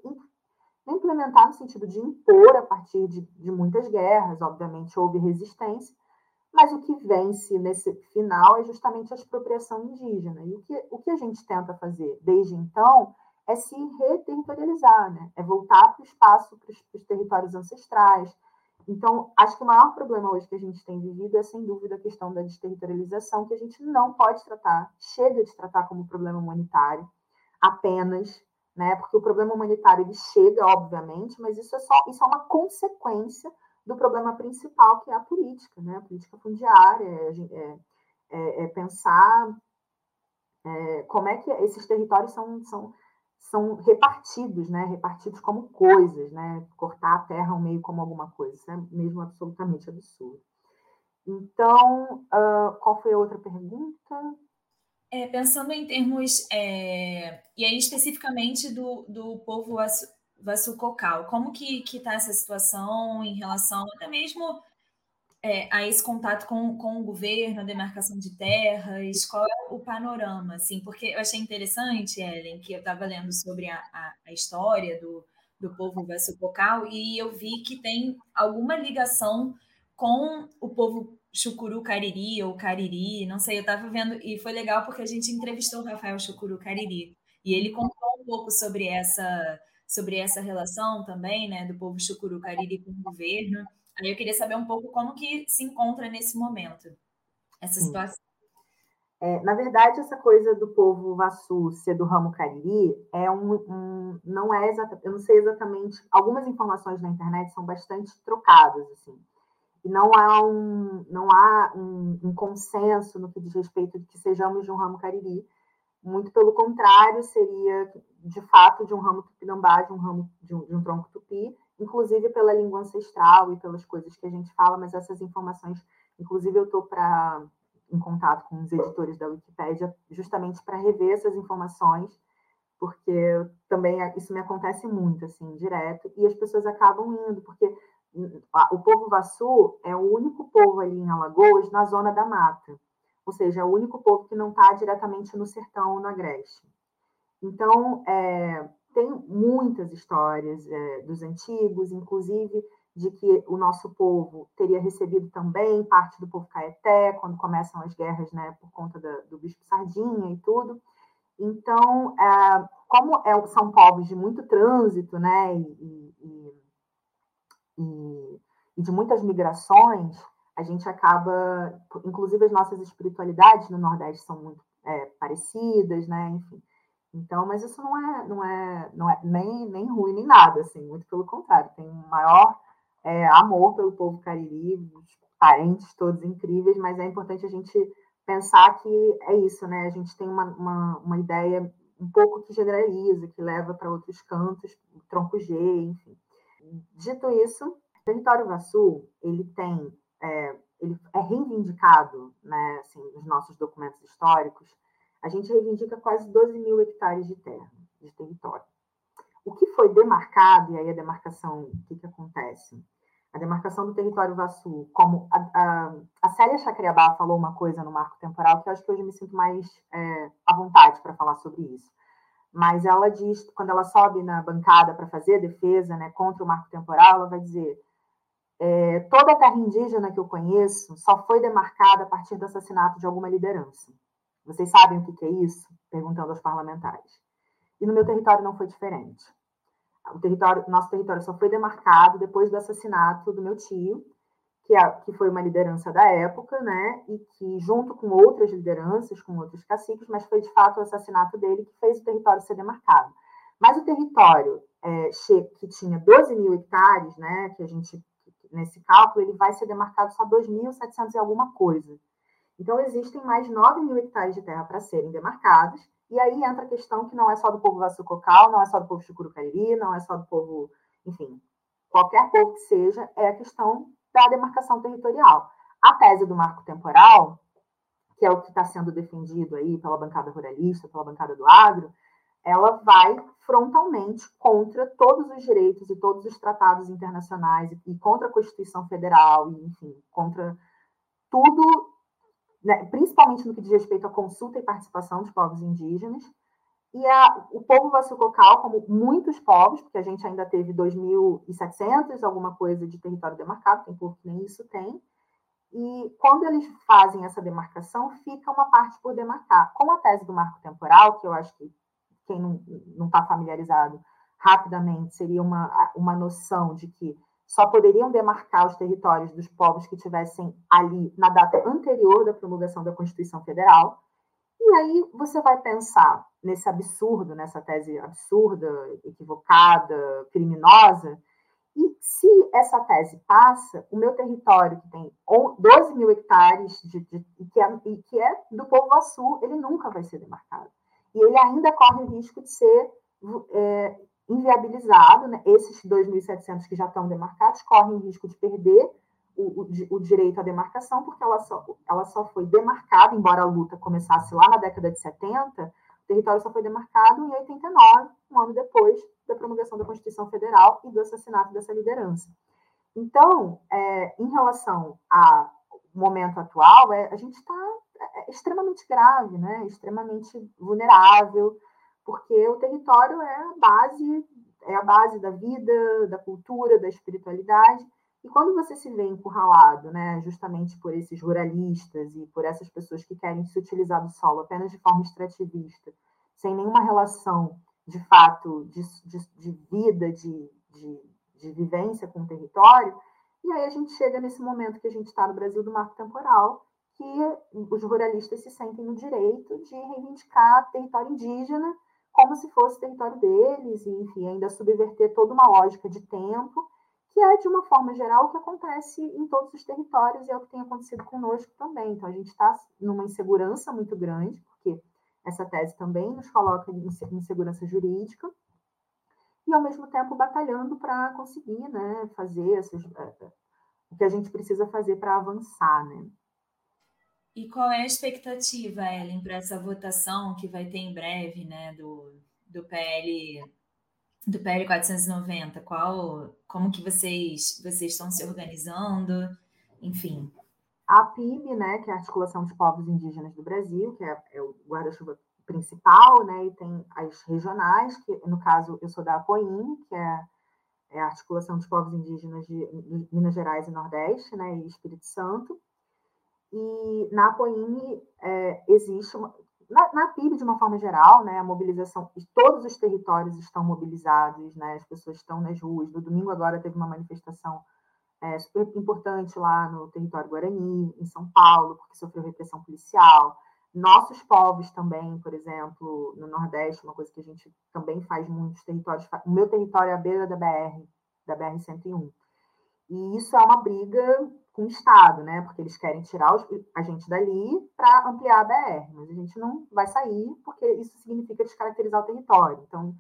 Speaker 3: implementar no sentido de impor a partir de, de muitas guerras, obviamente houve resistência, mas o que vence nesse final é justamente a expropriação indígena. E o que, o que a gente tenta fazer desde então é se reterritorializar, né? é voltar para o espaço, para os territórios ancestrais. Então, acho que o maior problema hoje que a gente tem vivido é, sem dúvida, a questão da desterritorialização, que a gente não pode tratar, chega de tratar como problema humanitário apenas, né? porque o problema humanitário ele chega, obviamente, mas isso é, só, isso é uma consequência do problema principal, que é a política, né? a política fundiária, é, é, é, é pensar é, como é que esses territórios são, são, são repartidos, né? repartidos como coisas, né? cortar a terra ao meio como alguma coisa, isso é mesmo absolutamente absurdo. Então, uh, qual foi a outra pergunta?
Speaker 2: É, pensando em termos, é, e aí especificamente do, do povo Vassucocal. Como que está essa situação em relação até mesmo é, a esse contato com, com o governo, a demarcação de terras? Qual é o panorama? Assim, porque eu achei interessante, Ellen, que eu estava lendo sobre a, a, a, história do, do povo Vassucocal e eu vi que tem alguma ligação com o povo Chucuru Cariri ou Cariri, não sei, eu estava vendo, e foi legal porque a gente entrevistou o Rafael Chucuru Cariri, e ele contou um pouco sobre essa sobre essa relação também, né, do povo chucuru cariri com o governo. Aí eu queria saber um pouco como que se encontra nesse momento essa situação.
Speaker 3: É, na verdade, essa coisa do povo Vassu ser do ramo Cariri é um, um não é exatamente, eu não sei exatamente, algumas informações na internet são bastante trocadas, assim, e não há um, não há um, um consenso no que diz respeito de que sejamos de um ramo Cariri, muito pelo contrário, seria de fato de um ramo tupinambá, de um ramo de um, de um, tronco tupi, inclusive pela língua ancestral e pelas coisas que a gente fala, mas essas informações, inclusive eu estou para em contato com os editores da Wikipédia justamente para rever essas informações, porque também isso me acontece muito assim, direto, e as pessoas acabam indo, porque o povo Vassu é o único povo ali em Alagoas na zona da mata ou seja, é o único povo que não está diretamente no sertão, no agreste. Então, é, tem muitas histórias é, dos antigos, inclusive de que o nosso povo teria recebido também parte do povo caeté, quando começam as guerras, né, por conta da, do bispo Sardinha e tudo. Então, é, como é, são povos de muito trânsito, né, e, e, e, e de muitas migrações, a gente acaba, inclusive as nossas espiritualidades no Nordeste são muito é, parecidas, né? Enfim. Então, mas isso não é, não é, não é nem, nem ruim nem nada, assim, muito pelo contrário, tem um maior é, amor pelo povo cariri, parentes todos incríveis, mas é importante a gente pensar que é isso, né? A gente tem uma, uma, uma ideia um pouco que generaliza, que leva para outros cantos, tronco G, enfim. Dito isso, o território Vassul, ele tem, é, ele é reivindicado, né, assim, nos nossos documentos históricos, a gente reivindica quase 12 mil hectares de terra, de território. O que foi demarcado, e aí a demarcação, o que, que acontece? A demarcação do território Vassul, como a, a, a Célia Chacriabá falou uma coisa no marco temporal que eu acho que hoje me sinto mais é, à vontade para falar sobre isso. Mas ela diz, quando ela sobe na bancada para fazer a defesa né, contra o marco temporal, ela vai dizer: é, toda a terra indígena que eu conheço só foi demarcada a partir do assassinato de alguma liderança. Vocês sabem o que é isso? Perguntando aos parlamentares. E no meu território não foi diferente. O território, nosso território só foi demarcado depois do assassinato do meu tio, que, é, que foi uma liderança da época, né? E que, junto com outras lideranças, com outros caciques, mas foi de fato o assassinato dele que fez o território ser demarcado. Mas o território é, que tinha 12 mil hectares, né? Que a gente, nesse cálculo, ele vai ser demarcado só 2.700 e alguma coisa. Então, existem mais 9 mil hectares de terra para serem demarcados, e aí entra a questão que não é só do povo Vassucocal, não é só do povo Chucurucariri, não é só do povo, enfim, qualquer povo que seja, é a questão da demarcação territorial. A tese do marco temporal, que é o que está sendo defendido aí pela bancada ruralista, pela bancada do agro, ela vai frontalmente contra todos os direitos e todos os tratados internacionais e contra a Constituição Federal, e, enfim, contra tudo né, principalmente no que diz respeito à consulta e participação dos povos indígenas. E a, o povo vassucocal, como muitos povos, porque a gente ainda teve 2.700, alguma coisa de território demarcado, tem povo que nem isso tem, e quando eles fazem essa demarcação, fica uma parte por demarcar. Com a tese do marco temporal, que eu acho que quem não está familiarizado rapidamente seria uma, uma noção de que só poderiam demarcar os territórios dos povos que tivessem ali na data anterior da promulgação da Constituição Federal. E aí você vai pensar nesse absurdo, nessa tese absurda, equivocada, criminosa, e se essa tese passa, o meu território, que tem 12 mil hectares, de, de, e, que é, e que é do povo Açu, ele nunca vai ser demarcado. E ele ainda corre o risco de ser é, inviabilizado, né? esses 2.700 que já estão demarcados correm o risco de perder o, o, o, direito à demarcação, porque ela só, ela só foi demarcada, embora a luta começasse lá na década de 70, o território só foi demarcado em 89, um ano depois da promulgação da Constituição Federal e do assassinato dessa liderança. Então, é, em relação ao momento atual, é, a gente está extremamente grave, né? extremamente vulnerável, porque o território é a base, é a base da vida, da cultura, da espiritualidade. E quando você se vê encurralado, né, justamente por esses ruralistas e por essas pessoas que querem se utilizar do solo apenas de forma extrativista, sem nenhuma relação de fato de, de, de vida, de, de, de vivência com o território, e aí a gente chega nesse momento que a gente está no Brasil do marco temporal, que os ruralistas se sentem no direito de reivindicar território indígena como se fosse território deles, e, enfim, ainda subverter toda uma lógica de tempo, que é, de uma forma geral, o que acontece em todos os territórios e é o que tem acontecido conosco também. Então, a gente está numa insegurança muito grande, porque essa tese também nos coloca em insegurança jurídica, e, ao mesmo tempo, batalhando para conseguir né, fazer essas, eh, eh, o que a gente precisa fazer para avançar, né?
Speaker 2: E qual é a expectativa, Ellen, para essa votação que vai ter em breve, né, do, do PL do PL 490? Qual, como que vocês vocês estão se organizando? Enfim.
Speaker 3: A PIB, né, que é a Articulação de Povos Indígenas do Brasil, que é, é o guarda-chuva principal, né, e tem as regionais, que no caso eu sou da APOIM, que é, é a Articulação de Povos Indígenas de, de Minas Gerais e Nordeste, né, e Espírito Santo. E na Apoime é, existe uma, na, na, PIB de uma forma geral, né, a mobilização, todos os territórios estão mobilizados, né, as pessoas estão nas ruas. No domingo agora teve uma manifestação é, super importante lá no território Guarani, em São Paulo, porque sofreu repressão policial. Nossos povos também, por exemplo, no Nordeste, uma coisa que a gente também faz muitos territórios. O meu território é a beira da BR, da BR-101. E isso é uma briga com o Estado, né? Porque eles querem tirar os, a gente dali para ampliar a BR, mas a gente não vai sair porque isso significa descaracterizar o território. Então,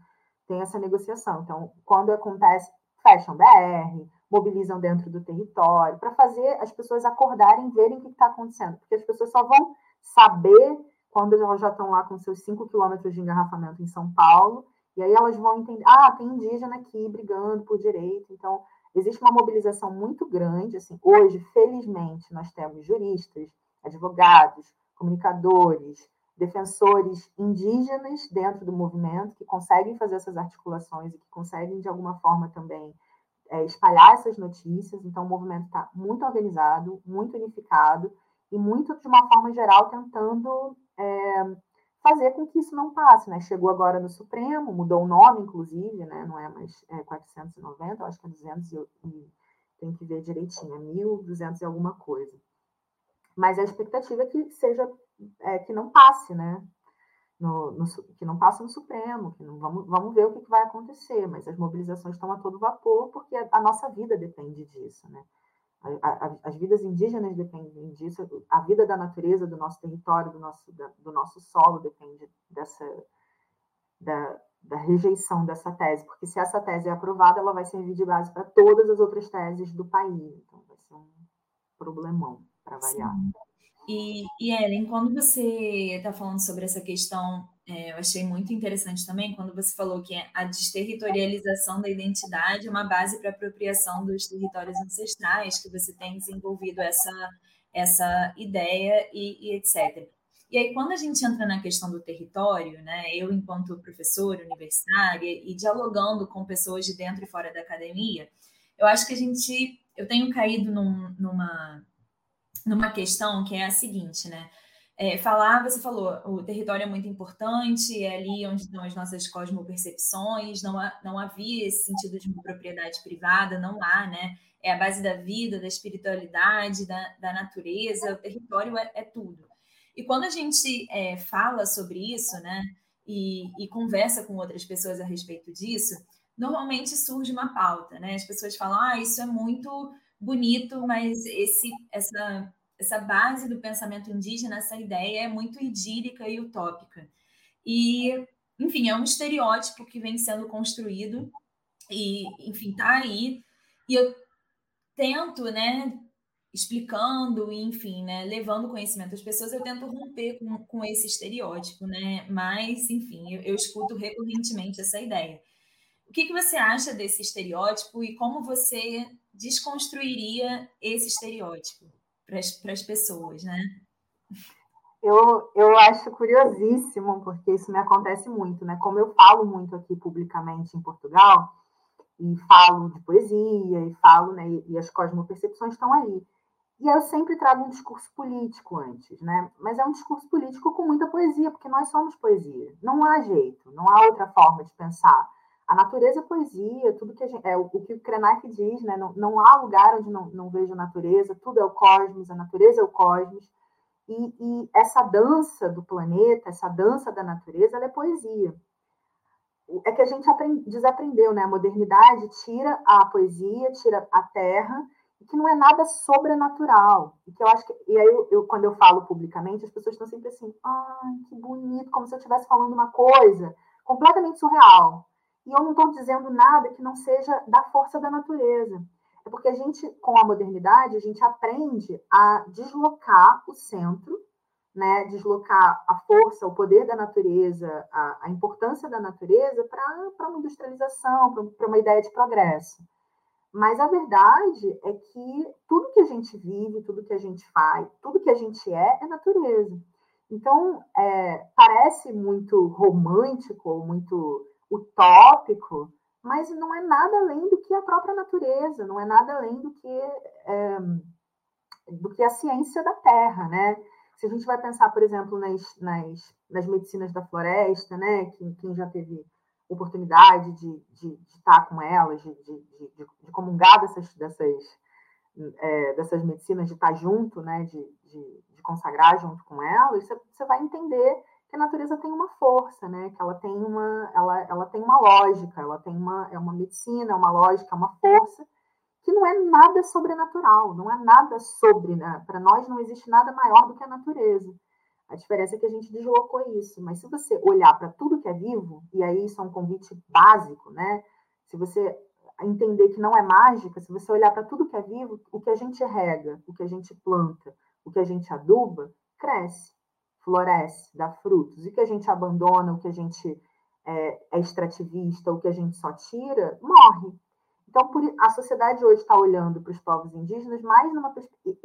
Speaker 3: tem essa negociação. Então, quando acontece, fecham BR, mobilizam dentro do território, para fazer as pessoas acordarem, verem o que está acontecendo, porque as pessoas só vão saber quando elas já estão lá com seus 5 quilômetros de engarrafamento em São Paulo, e aí elas vão entender, ah, tem indígena aqui brigando por direito, então existe uma mobilização muito grande. Assim, hoje, felizmente, nós temos juristas, advogados, comunicadores, defensores indígenas dentro do movimento que conseguem fazer essas articulações e que conseguem, de alguma forma, também é, espalhar essas notícias. Então, o movimento está muito organizado, muito unificado e muito, de uma forma geral, tentando é, fazer com que isso não passe, né? Chegou agora no Supremo, mudou o nome, inclusive, né? Não é mais é, 490, eu acho que é 200 e, e tem que ver direitinho, é 1.200 e alguma coisa. Mas a expectativa é que seja, é, que não passe, né? No, no, que não passe no Supremo, que não, vamos, vamos ver o que, que vai acontecer, mas as mobilizações estão a todo vapor, porque a, a nossa vida depende disso, né? As vidas indígenas dependem disso, a vida da natureza, do nosso território, do nosso, do nosso solo depende dessa da, da rejeição dessa tese, porque se essa tese é aprovada, ela vai servir de base para todas as outras teses do país. Então, vai ser um problemão, para variar.
Speaker 2: E, e Ellen, quando você está falando sobre essa questão, é, eu achei muito interessante também quando você falou que a desterritorialização da identidade é uma base para a apropriação dos territórios ancestrais, que você tem desenvolvido essa, essa ideia e, e etc. E aí, quando a gente entra na questão do território, né, eu, enquanto professora universitária e dialogando com pessoas de dentro e fora da academia, eu acho que a gente, eu tenho caído num, numa numa questão que é a seguinte, né? É, falar, você falou, o território é muito importante, é ali onde estão as nossas cosmopercepções, não, há, não havia esse sentido de propriedade privada, não há, né? É a base da vida, da espiritualidade, da, da natureza, o território é, é tudo. E quando a gente é, fala sobre isso, né, e, e conversa com outras pessoas a respeito disso, normalmente surge uma pauta, né? As pessoas falam, ah, isso é muito bonito, mas esse, essa, essa base do pensamento indígena, essa ideia é muito idílica e utópica. E, enfim, é um estereótipo que vem sendo construído e, enfim, tá aí. E eu tento, né, explicando, enfim, né, levando conhecimento às pessoas, eu tento romper com, com esse estereótipo, né? Mas, enfim, eu, eu escuto recorrentemente essa ideia. O que, que você acha desse estereótipo e como você desconstruiria esse estereótipo para as pessoas, né?
Speaker 3: Eu, eu acho curiosíssimo, porque isso me acontece muito, né? Como eu falo muito aqui publicamente em Portugal, e falo de poesia, e falo, né? E as cosmopercepções estão ali. E eu sempre trago um discurso político antes, né? Mas é um discurso político com muita poesia, porque nós somos poesia. Não há jeito, não há outra forma de pensar. A natureza é poesia, tudo que gente, é o, que o Krenak diz, né? Não, não há lugar onde não, não vejo natureza, tudo é o cosmos, a natureza é o cosmos. E, e essa dança do planeta, essa dança da natureza, ela é poesia. É que a gente aprend, desaprendeu, né? A modernidade tira a poesia, tira a terra, e que não é nada sobrenatural. E que eu acho que, e aí eu, eu quando eu falo publicamente, as pessoas estão sempre assim, ai, que bonito, como se eu estivesse falando uma coisa completamente surreal. E eu não estou dizendo nada que não seja da força da natureza. É porque a gente, com a modernidade, a gente aprende a deslocar o centro, né? deslocar a força, o poder da natureza, a, a importância da natureza para uma industrialização, para uma ideia de progresso. Mas a verdade é que tudo que a gente vive, tudo que a gente faz, tudo que a gente é, é natureza. Então, é, parece muito romântico, muito utópico, mas não é nada além do que a própria natureza, não é nada além do que, é, do que a ciência da Terra, né? Se a gente vai pensar, por exemplo, nas, nas, nas medicinas da floresta, né? Quem, quem já teve oportunidade de, de, de estar com elas, de, de, comungar dessas, dessas, é, dessas medicinas, de estar junto, né? De consagrar junto com elas, você, você vai entender que a natureza tem uma força, né? Que ela tem uma, ela, ela tem uma lógica, ela tem uma, é uma medicina, é uma lógica, é uma força que não é nada sobrenatural, não é nada sobre, né? para nós não existe nada maior do que a natureza. A diferença é que a gente deslocou isso. Mas se você olhar para tudo que é vivo, e aí isso é um convite básico, né? Se você entender que não é mágica, se você olhar para tudo que é vivo, o que a gente rega, o que a gente planta, o que a gente aduba, cresce, floresce, dá frutos. E que a gente abandona, o que a gente é, é extrativista, o que a gente só tira, morre. Então, por, a sociedade hoje está olhando para os povos indígenas mais numa perspectiva.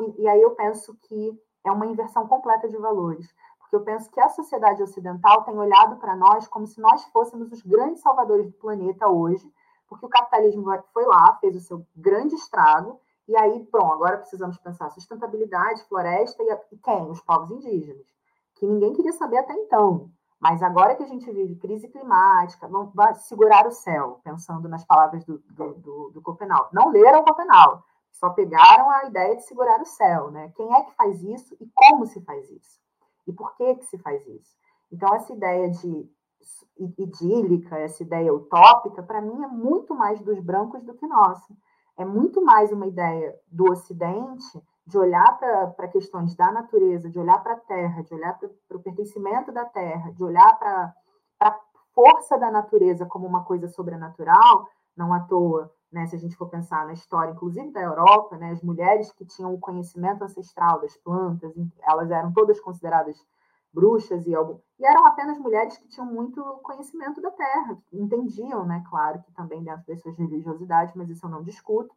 Speaker 3: E, e aí eu penso que é uma inversão completa de valores. Porque eu penso que a sociedade ocidental tem olhado para nós como se nós fôssemos os grandes salvadores do planeta hoje, porque o capitalismo foi lá, fez o seu grande estrago, e aí, bom, agora precisamos pensar sustentabilidade, floresta e, e quem? Os povos indígenas, que ninguém queria saber até então. Mas agora que a gente vive crise climática, vamos segurar o céu, pensando nas palavras do, do, do, do. Não leram Copenau, só pegaram a ideia de segurar o céu, né? Quem é que faz isso e como se faz isso? E por que que se faz isso? Então, essa ideia de idílica, essa ideia utópica, para mim é muito mais dos brancos do que nossa. É muito mais uma ideia do Ocidente de olhar para questões da natureza, de olhar para a terra, de olhar para o pertencimento da terra, de olhar para a força da natureza como uma coisa sobrenatural, não à toa né, se a gente for pensar na história, inclusive da Europa, né, as mulheres que tinham o conhecimento ancestral das plantas, elas eram todas consideradas bruxas e algo, e eram apenas mulheres que tinham muito conhecimento da terra, entendiam, né, claro, que também dentro das suas religiosidades, mas isso eu não discuto.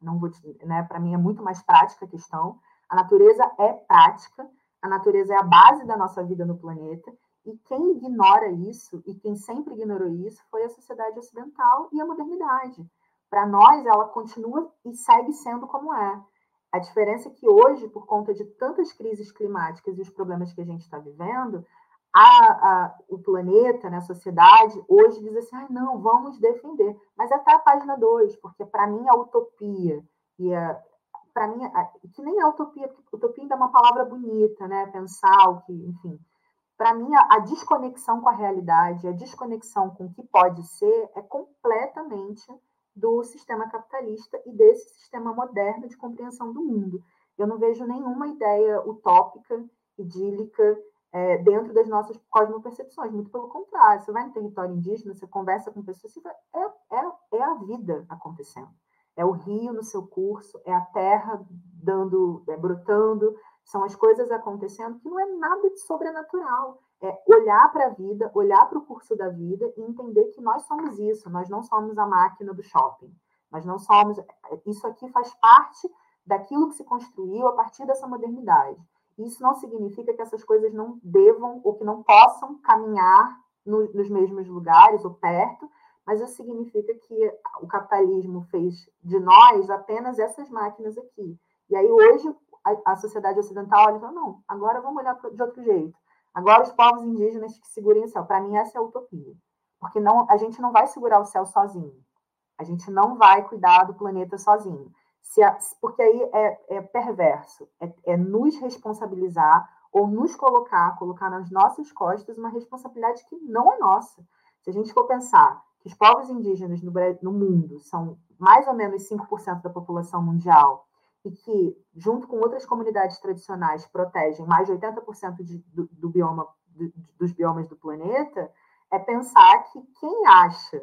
Speaker 3: Não vou, né, para mim é muito mais prática a questão. A natureza é prática, a natureza é a base da nossa vida no planeta, e quem ignora isso, e quem sempre ignorou isso, foi a sociedade ocidental e a modernidade para nós ela continua e segue sendo como é. A diferença é que hoje, por conta de tantas crises climáticas e os problemas que a gente está vivendo, a, a, o planeta, né, a sociedade, hoje diz assim, ah, não, vamos defender. Mas é até a página 2, porque para mim a utopia, e para mim, a, que nem a utopia, porque utopia ainda é uma palavra bonita, né? Pensar o que, enfim. Para mim, a, a, desconexão com a realidade, a desconexão com o que pode ser, é completamente do sistema capitalista e desse sistema moderno de compreensão do mundo. Eu não vejo nenhuma ideia utópica, idílica, é, dentro das nossas cosmopercepções. Muito pelo contrário, você vai no território indígena, você conversa com pessoas, você vai, é, é, é a vida acontecendo. É o rio no seu curso, é a terra dando, é, brotando, são as coisas acontecendo que não é nada de sobrenatural é olhar para a vida, olhar para o curso da vida e entender que nós somos isso, nós não somos a máquina do shopping. Nós não somos. Isso aqui faz parte daquilo que se construiu a partir dessa modernidade. Isso não significa que essas coisas não devam ou que não possam caminhar no, nos mesmos lugares ou perto, mas isso significa que o capitalismo fez de nós apenas essas máquinas aqui. E aí hoje a, a sociedade ocidental olha e fala, não, agora vamos olhar de outro jeito. Agora, os povos indígenas que segurem o céu. Para mim, essa é a utopia. Porque não, a gente não vai segurar o céu sozinho. A gente não vai cuidar do planeta sozinho. A, porque aí é, é perverso. É, é, nos responsabilizar ou nos colocar, colocar nas nossas costas uma responsabilidade que não é nossa. Se a gente for pensar que os povos indígenas no, no mundo são mais ou menos 5% da população mundial e que, junto com outras comunidades tradicionais, protegem mais de 80% de, do, do bioma, do, dos biomas do planeta, é pensar que quem acha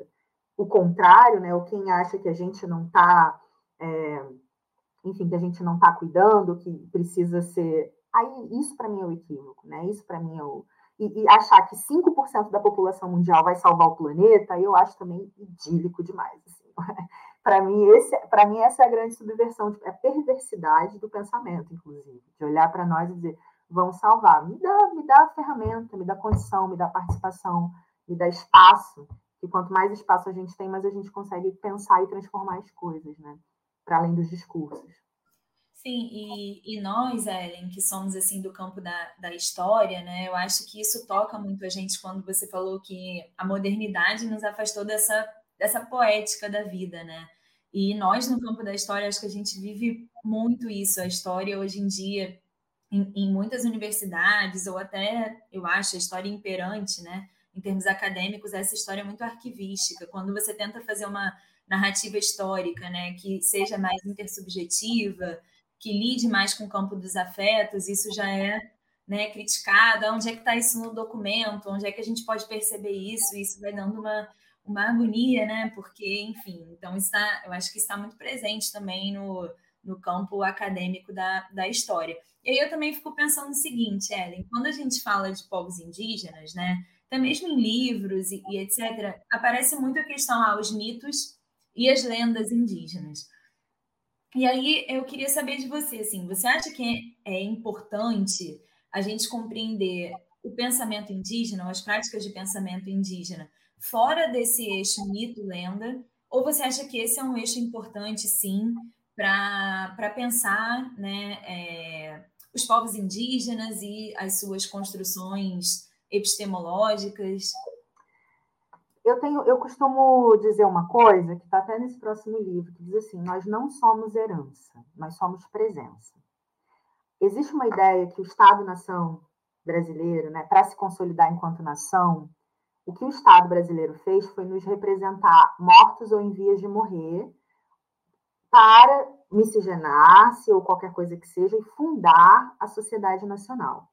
Speaker 3: o contrário, né, ou quem acha que a gente não está, é, enfim, que a gente não está cuidando, que precisa ser. Aí, isso para mim é o equívoco, né? Isso para mim é o. E, e achar que 5% da população mundial vai salvar o planeta, eu acho também idílico demais. Assim. para mim, esse, para mim essa é a grande subversão, tipo, é a perversidade do pensamento, inclusive, de olhar para nós e dizer, vão salvar. Me dá, me dá a ferramenta, me dá condição, me dá participação, me dá espaço. E quanto mais espaço a gente tem, mais a gente consegue pensar e transformar as coisas, né? Para além dos discursos.
Speaker 2: Sim, e, e nós, Ellen, que somos assim do campo da, da história, né? Eu acho que isso toca muito a gente quando você falou que a modernidade nos afastou dessa dessa poética da vida, né? E nós, no campo da história, acho que a gente vive muito isso. A história, hoje em dia, em, em muitas universidades, ou até, eu acho, a história imperante, né? Em termos acadêmicos, essa história é muito arquivística. Quando você tenta fazer uma narrativa histórica, né, que seja mais intersubjetiva, que lide mais com o campo dos afetos, isso já é né, criticado. Onde é que está isso no documento? Onde é que a gente pode perceber isso? Isso vai dando uma, uma agonia, né? Porque, enfim, então está, eu acho que está muito presente também no, no campo acadêmico da, da história. E aí eu também fico pensando no seguinte, Ellen, quando a gente fala de povos indígenas, né, até mesmo em livros e, e etc., aparece muito a questão lá, os mitos e as lendas indígenas. E aí eu queria saber de você, assim, você acha que é importante a gente compreender o pensamento indígena, as práticas de pensamento indígena, fora desse eixo mito-lenda? Ou você acha que esse é um eixo importante, sim, para pensar né, é, os povos indígenas e as suas construções epistemológicas?
Speaker 3: Eu, tenho, eu costumo dizer uma coisa que está até nesse próximo livro, que diz assim: nós não somos herança, nós somos presença. Existe uma ideia que o Estado-nação brasileiro, né, para se consolidar enquanto nação, o que o Estado brasileiro fez foi nos representar mortos ou em vias de morrer para miscigenar-se ou qualquer coisa que seja e fundar a sociedade nacional.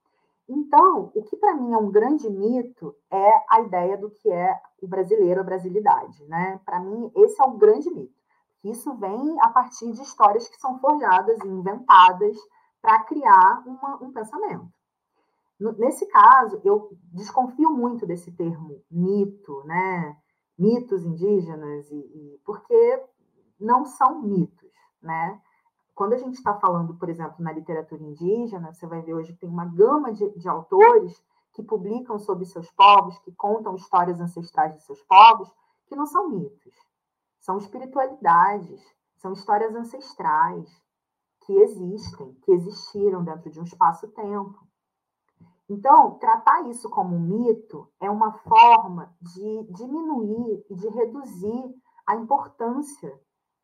Speaker 3: Então, o que para mim é um grande mito é a ideia do que é o brasileiro, a brasilidade, né? Para mim, esse é um grande mito. Isso vem a partir de histórias que são forjadas e inventadas para criar uma, um pensamento. Nesse caso, eu desconfio muito desse termo mito, né? Mitos indígenas, e, e porque não são mitos, né? Quando a gente está falando, por exemplo, na literatura indígena, você vai ver hoje que tem uma gama de, de autores que publicam sobre seus povos, que contam histórias ancestrais de seus povos, que não são mitos, são espiritualidades, são histórias ancestrais que existem, que existiram dentro de um espaço-tempo. Então, tratar isso como um mito é uma forma de diminuir e de reduzir a importância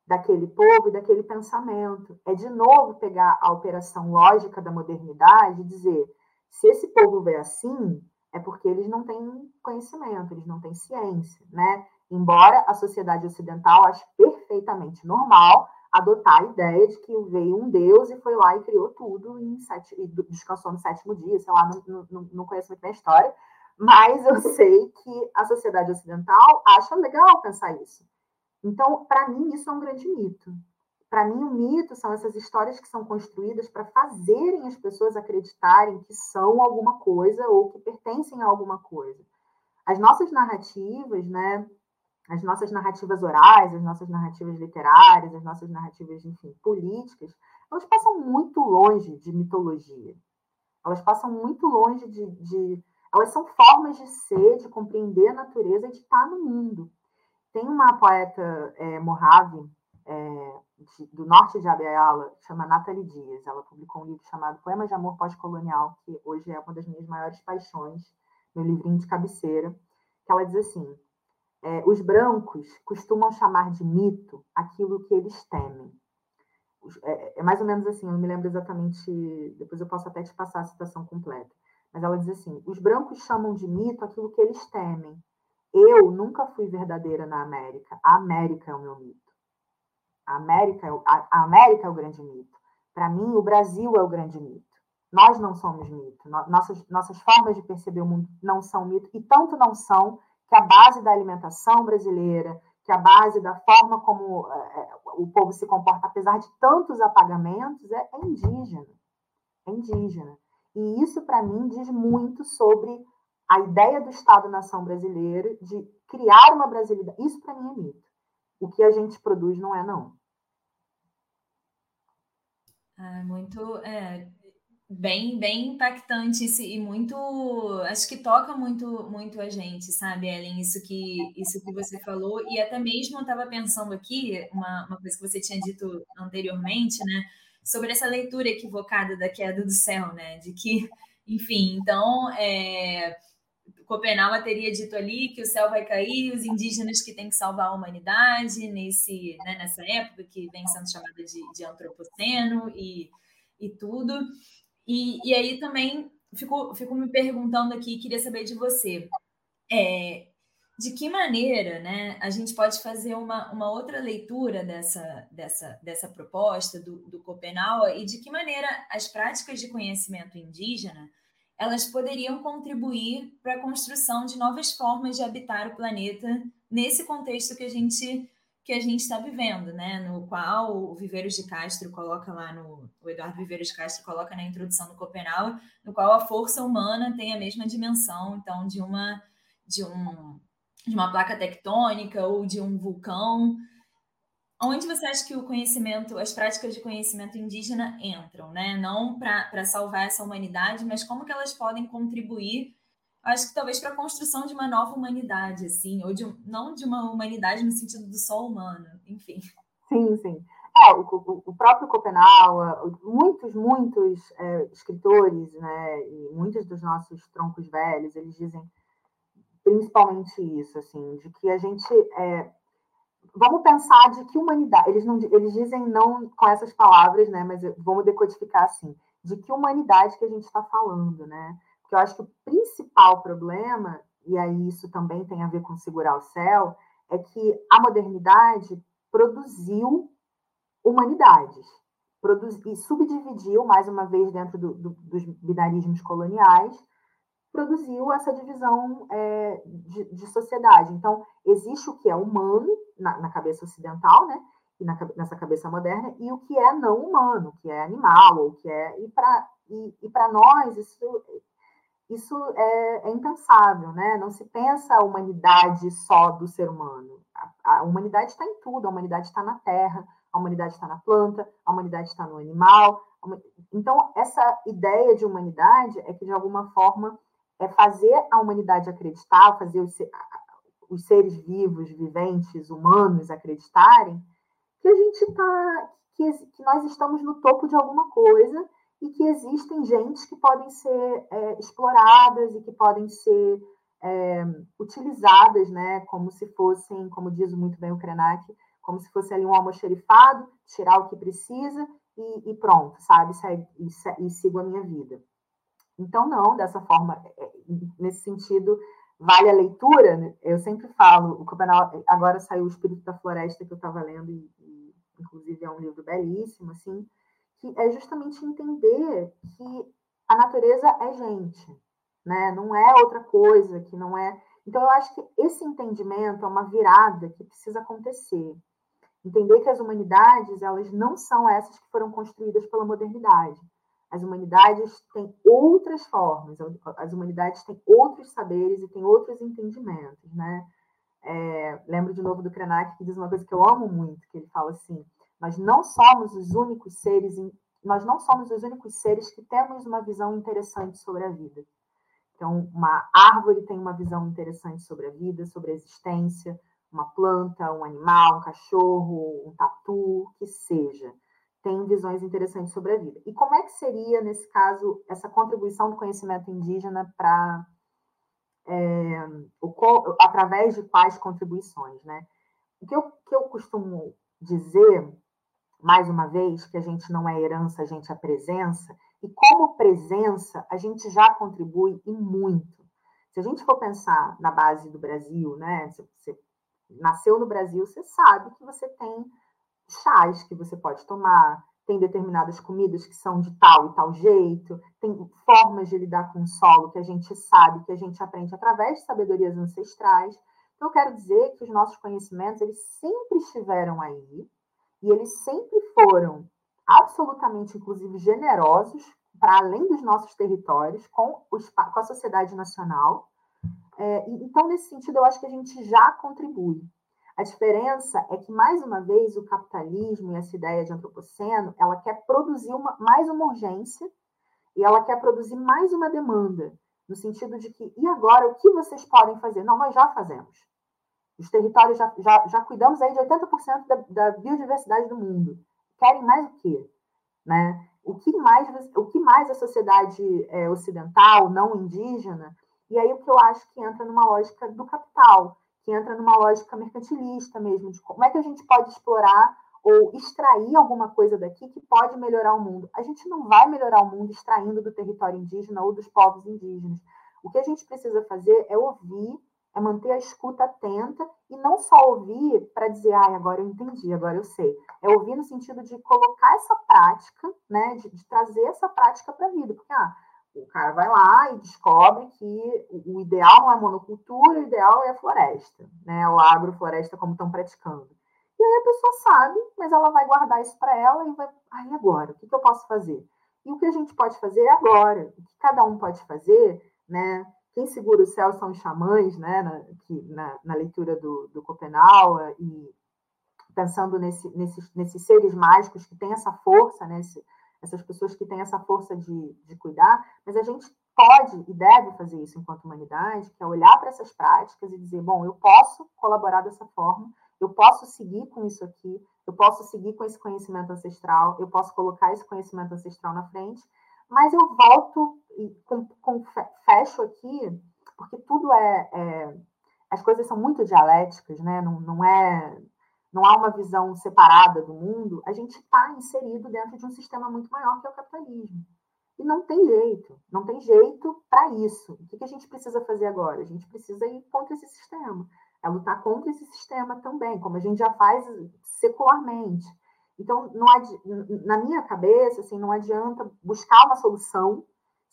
Speaker 3: daquele povo e daquele pensamento. É de novo pegar a operação lógica da modernidade e dizer: se esse povo vê assim, é porque eles não têm conhecimento, eles não têm ciência, né? Embora a sociedade ocidental ache perfeitamente normal adotar a ideia de que veio um Deus e foi lá e criou tudo em sete, e descansou no sétimo dia, sei lá, não, não, não conheço muito bem a história, mas eu sei que a sociedade ocidental acha legal pensar isso. Então, para mim, isso é um grande mito. Para mim, o mito são essas histórias que são construídas para fazerem as pessoas acreditarem que são alguma coisa ou que pertencem a alguma coisa. As nossas narrativas, né, as nossas narrativas orais, as nossas narrativas literárias, as nossas narrativas, enfim, políticas, elas passam muito longe de mitologia. Elas passam muito longe de, de elas são formas de ser, de compreender a natureza e de estar no mundo. Tem uma poeta é, Mojave, é, de, do norte de Abiala, chama Nathalie Dias. Ela publicou um livro chamado Poemas de Amor Pós-Colonial, que hoje é uma das minhas maiores paixões, meu livrinho de cabeceira, que ela diz assim, é, os brancos costumam chamar de mito aquilo que eles temem. É, é, mais ou menos assim, eu não me lembro exatamente, depois eu posso até te passar a citação completa. Mas ela diz assim: os brancos chamam de mito aquilo que eles temem, eu nunca fui verdadeira na América. A América é o meu mito. A América, é a, a América é o grande mito. Para mim, o Brasil é o grande mito. Nós não somos mito. Nossas, nossas formas de perceber o mundo não são mito, e tanto não são que a base da alimentação brasileira, que a base da forma como é, o povo se comporta, apesar de tantos apagamentos, é, é indígena. É indígena. E isso, para mim, diz muito sobre a ideia do Estado-nação brasileiro de criar uma brasilidade. Isso, para mim, é mito. O que a gente produz não é, não.
Speaker 2: Ah, muito. É, bem, bem impactante e muito. Acho que toca muito, muito a gente, sabe, Ellen? Isso que, isso que você falou. E até mesmo eu estava pensando aqui, uma, uma coisa que você tinha dito anteriormente, né? Sobre essa leitura equivocada da queda do céu, né? De que, enfim, então. É, teria dito ali que o céu vai cair, os indígenas que têm que salvar a humanidade nesse, né, nessa época que vem sendo chamada de, de antropoceno e, e tudo. E, e aí também fico, fico me perguntando aqui, queria saber de você. É, de que maneira né, a gente pode fazer uma, uma outra leitura dessa, dessa, dessa proposta do, do e de que maneira as práticas de conhecimento indígena elas poderiam contribuir para a construção de novas formas de habitar o planeta nesse contexto que a gente que a gente está vivendo, né? No qual o Viveiros de Castro coloca lá no o Eduardo Viveiros de Castro coloca na introdução do Copenau, no qual a força humana tem a mesma dimensão, então de uma de um de uma placa tectônica ou de um vulcão. Onde você acha que o conhecimento, as práticas de conhecimento indígena entram, né? Não para salvar essa humanidade, mas como que elas podem contribuir, acho que talvez para a construção de uma nova humanidade, assim, ou de, não de uma humanidade no sentido do só humano, enfim.
Speaker 3: Sim, sim. É, o, o próprio Copenau, muitos, muitos é, escritores, né, e muitos dos nossos troncos velhos, eles dizem principalmente isso, assim, de que a gente é, vamos pensar de que humanidade, eles não eles dizem não com essas palavras, né, mas vamos decodificar assim, de que humanidade que a gente está falando, né? Porque eu acho que o principal problema, e aí isso também tem a ver com segurar o céu, é que a modernidade produziu humanidades, produz, e subdividiu, mais uma vez, dentro do, do, dos binarismos coloniais, produziu essa divisão é, de, de, sociedade. Então, existe o que é humano na, na cabeça ocidental, né? E na, nessa cabeça moderna, e o que é não humano, que é animal, ou que é. E para e, e nós, isso, isso é, é, impensável, né? Não se pensa a humanidade só do ser humano. A, a humanidade está em tudo, a humanidade está na terra, a humanidade está na planta, a humanidade está no animal. Então, essa ideia de humanidade é que, de alguma forma, é fazer a humanidade acreditar, fazer os, os seres vivos, viventes, humanos acreditarem que a gente está, que, que, nós estamos no topo de alguma coisa e que existem gentes que podem ser é, exploradas e que podem ser é, utilizadas, né, como se fossem, como diz muito bem o Krenak, como se fosse ali um almoxerifado, tirar o que precisa e, e pronto, sabe, e, e, e sigo a minha vida. Então, não, dessa forma, é, é, nesse sentido, vale a leitura. Né? Eu sempre falo, o Copenau, agora saiu o Espírito da Floresta, que eu estava lendo, e, e, inclusive é um livro belíssimo, assim, que é justamente entender que a natureza é gente, né? não é outra coisa, que não é. Então, eu acho que esse entendimento é uma virada que precisa acontecer. Entender que as humanidades, elas não são essas que foram construídas pela modernidade as humanidades têm outras formas, as humanidades têm outros saberes e têm outros entendimentos, né? É, lembro de novo do Krenak que diz uma coisa que eu amo muito, que ele fala assim: nós não somos os únicos seres, nós não somos os únicos seres que temos uma visão interessante sobre a vida. Então, uma árvore tem uma visão interessante sobre a vida, sobre a existência, uma planta, um animal, um cachorro, um tatu, que seja tem visões interessantes sobre a vida. E como é que seria, nesse caso, essa contribuição do conhecimento indígena para. É, através de quais contribuições, né? O que eu, que eu costumo dizer, mais uma vez, que a gente não é herança, a gente é presença, e como presença, a gente já contribui e muito. Se a gente for pensar na base do Brasil, né? Você nasceu no Brasil, você sabe que você tem chás que você pode tomar, tem determinadas comidas que são de tal e tal jeito, tem formas de lidar com o solo que a gente sabe, que a gente aprende através de sabedorias ancestrais. Então, eu quero dizer que os nossos conhecimentos, eles sempre estiveram aí, e eles sempre foram absolutamente, inclusive, generosos para além dos nossos territórios, com, os, com a sociedade nacional. É, então, nesse sentido, eu acho que a gente já contribui. A diferença é que, mais uma vez, o capitalismo e essa ideia de antropoceno, ela quer produzir uma, mais uma urgência e ela quer produzir mais uma demanda, no sentido de que, e agora, o que vocês podem fazer? Não, nós já fazemos. Os territórios já, já, já cuidamos aí de 80% da, da biodiversidade do mundo. Querem mais o quê? Né? O que mais, o que mais a sociedade é, ocidental, não indígena, e aí o que eu acho que entra numa lógica do capital, que entra numa lógica mercantilista mesmo, de como é que a gente pode explorar ou extrair alguma coisa daqui que pode melhorar o mundo. A gente não vai melhorar o mundo extraindo do território indígena ou dos povos indígenas. O que a gente precisa fazer é ouvir é manter a escuta atenta e não só ouvir para dizer, ah, agora eu entendi, agora eu sei. É ouvir no sentido de colocar essa prática, né, de, de trazer essa prática para a vida. Porque, ah, o cara vai lá e descobre que o ideal não é monocultura, o ideal é a floresta, né, o agrofloresta como estão praticando. E aí a pessoa sabe, mas ela vai guardar isso para ela e vai, e agora? O que, que eu posso fazer? E o que a gente pode fazer é agora. O que cada um pode fazer, né? Quem segura o céu são os xamãs, né? Na, na, na leitura do, do e pensando nesse, nesses, nesses seres mágicos que têm essa força, né? Esse, essas pessoas que têm essa força de, de cuidar, mas a gente pode e deve fazer isso enquanto humanidade, que é olhar para essas práticas e dizer, bom, eu posso colaborar dessa forma, eu posso seguir com isso aqui, eu posso seguir com esse conhecimento ancestral, eu posso colocar esse conhecimento ancestral na frente, mas eu volto e com, com, fecho aqui, porque tudo é, é, As coisas são muito dialéticas, né? Não, não, é, não há uma visão separada do mundo. A gente está inserido dentro de um sistema muito maior que é o capitalismo. E não tem jeito, não tem jeito para isso. O que, a gente precisa fazer agora? A gente precisa ir contra esse sistema. É lutar contra esse sistema também, como a gente já faz secularmente. Então, não na minha cabeça, assim, não adianta buscar uma solução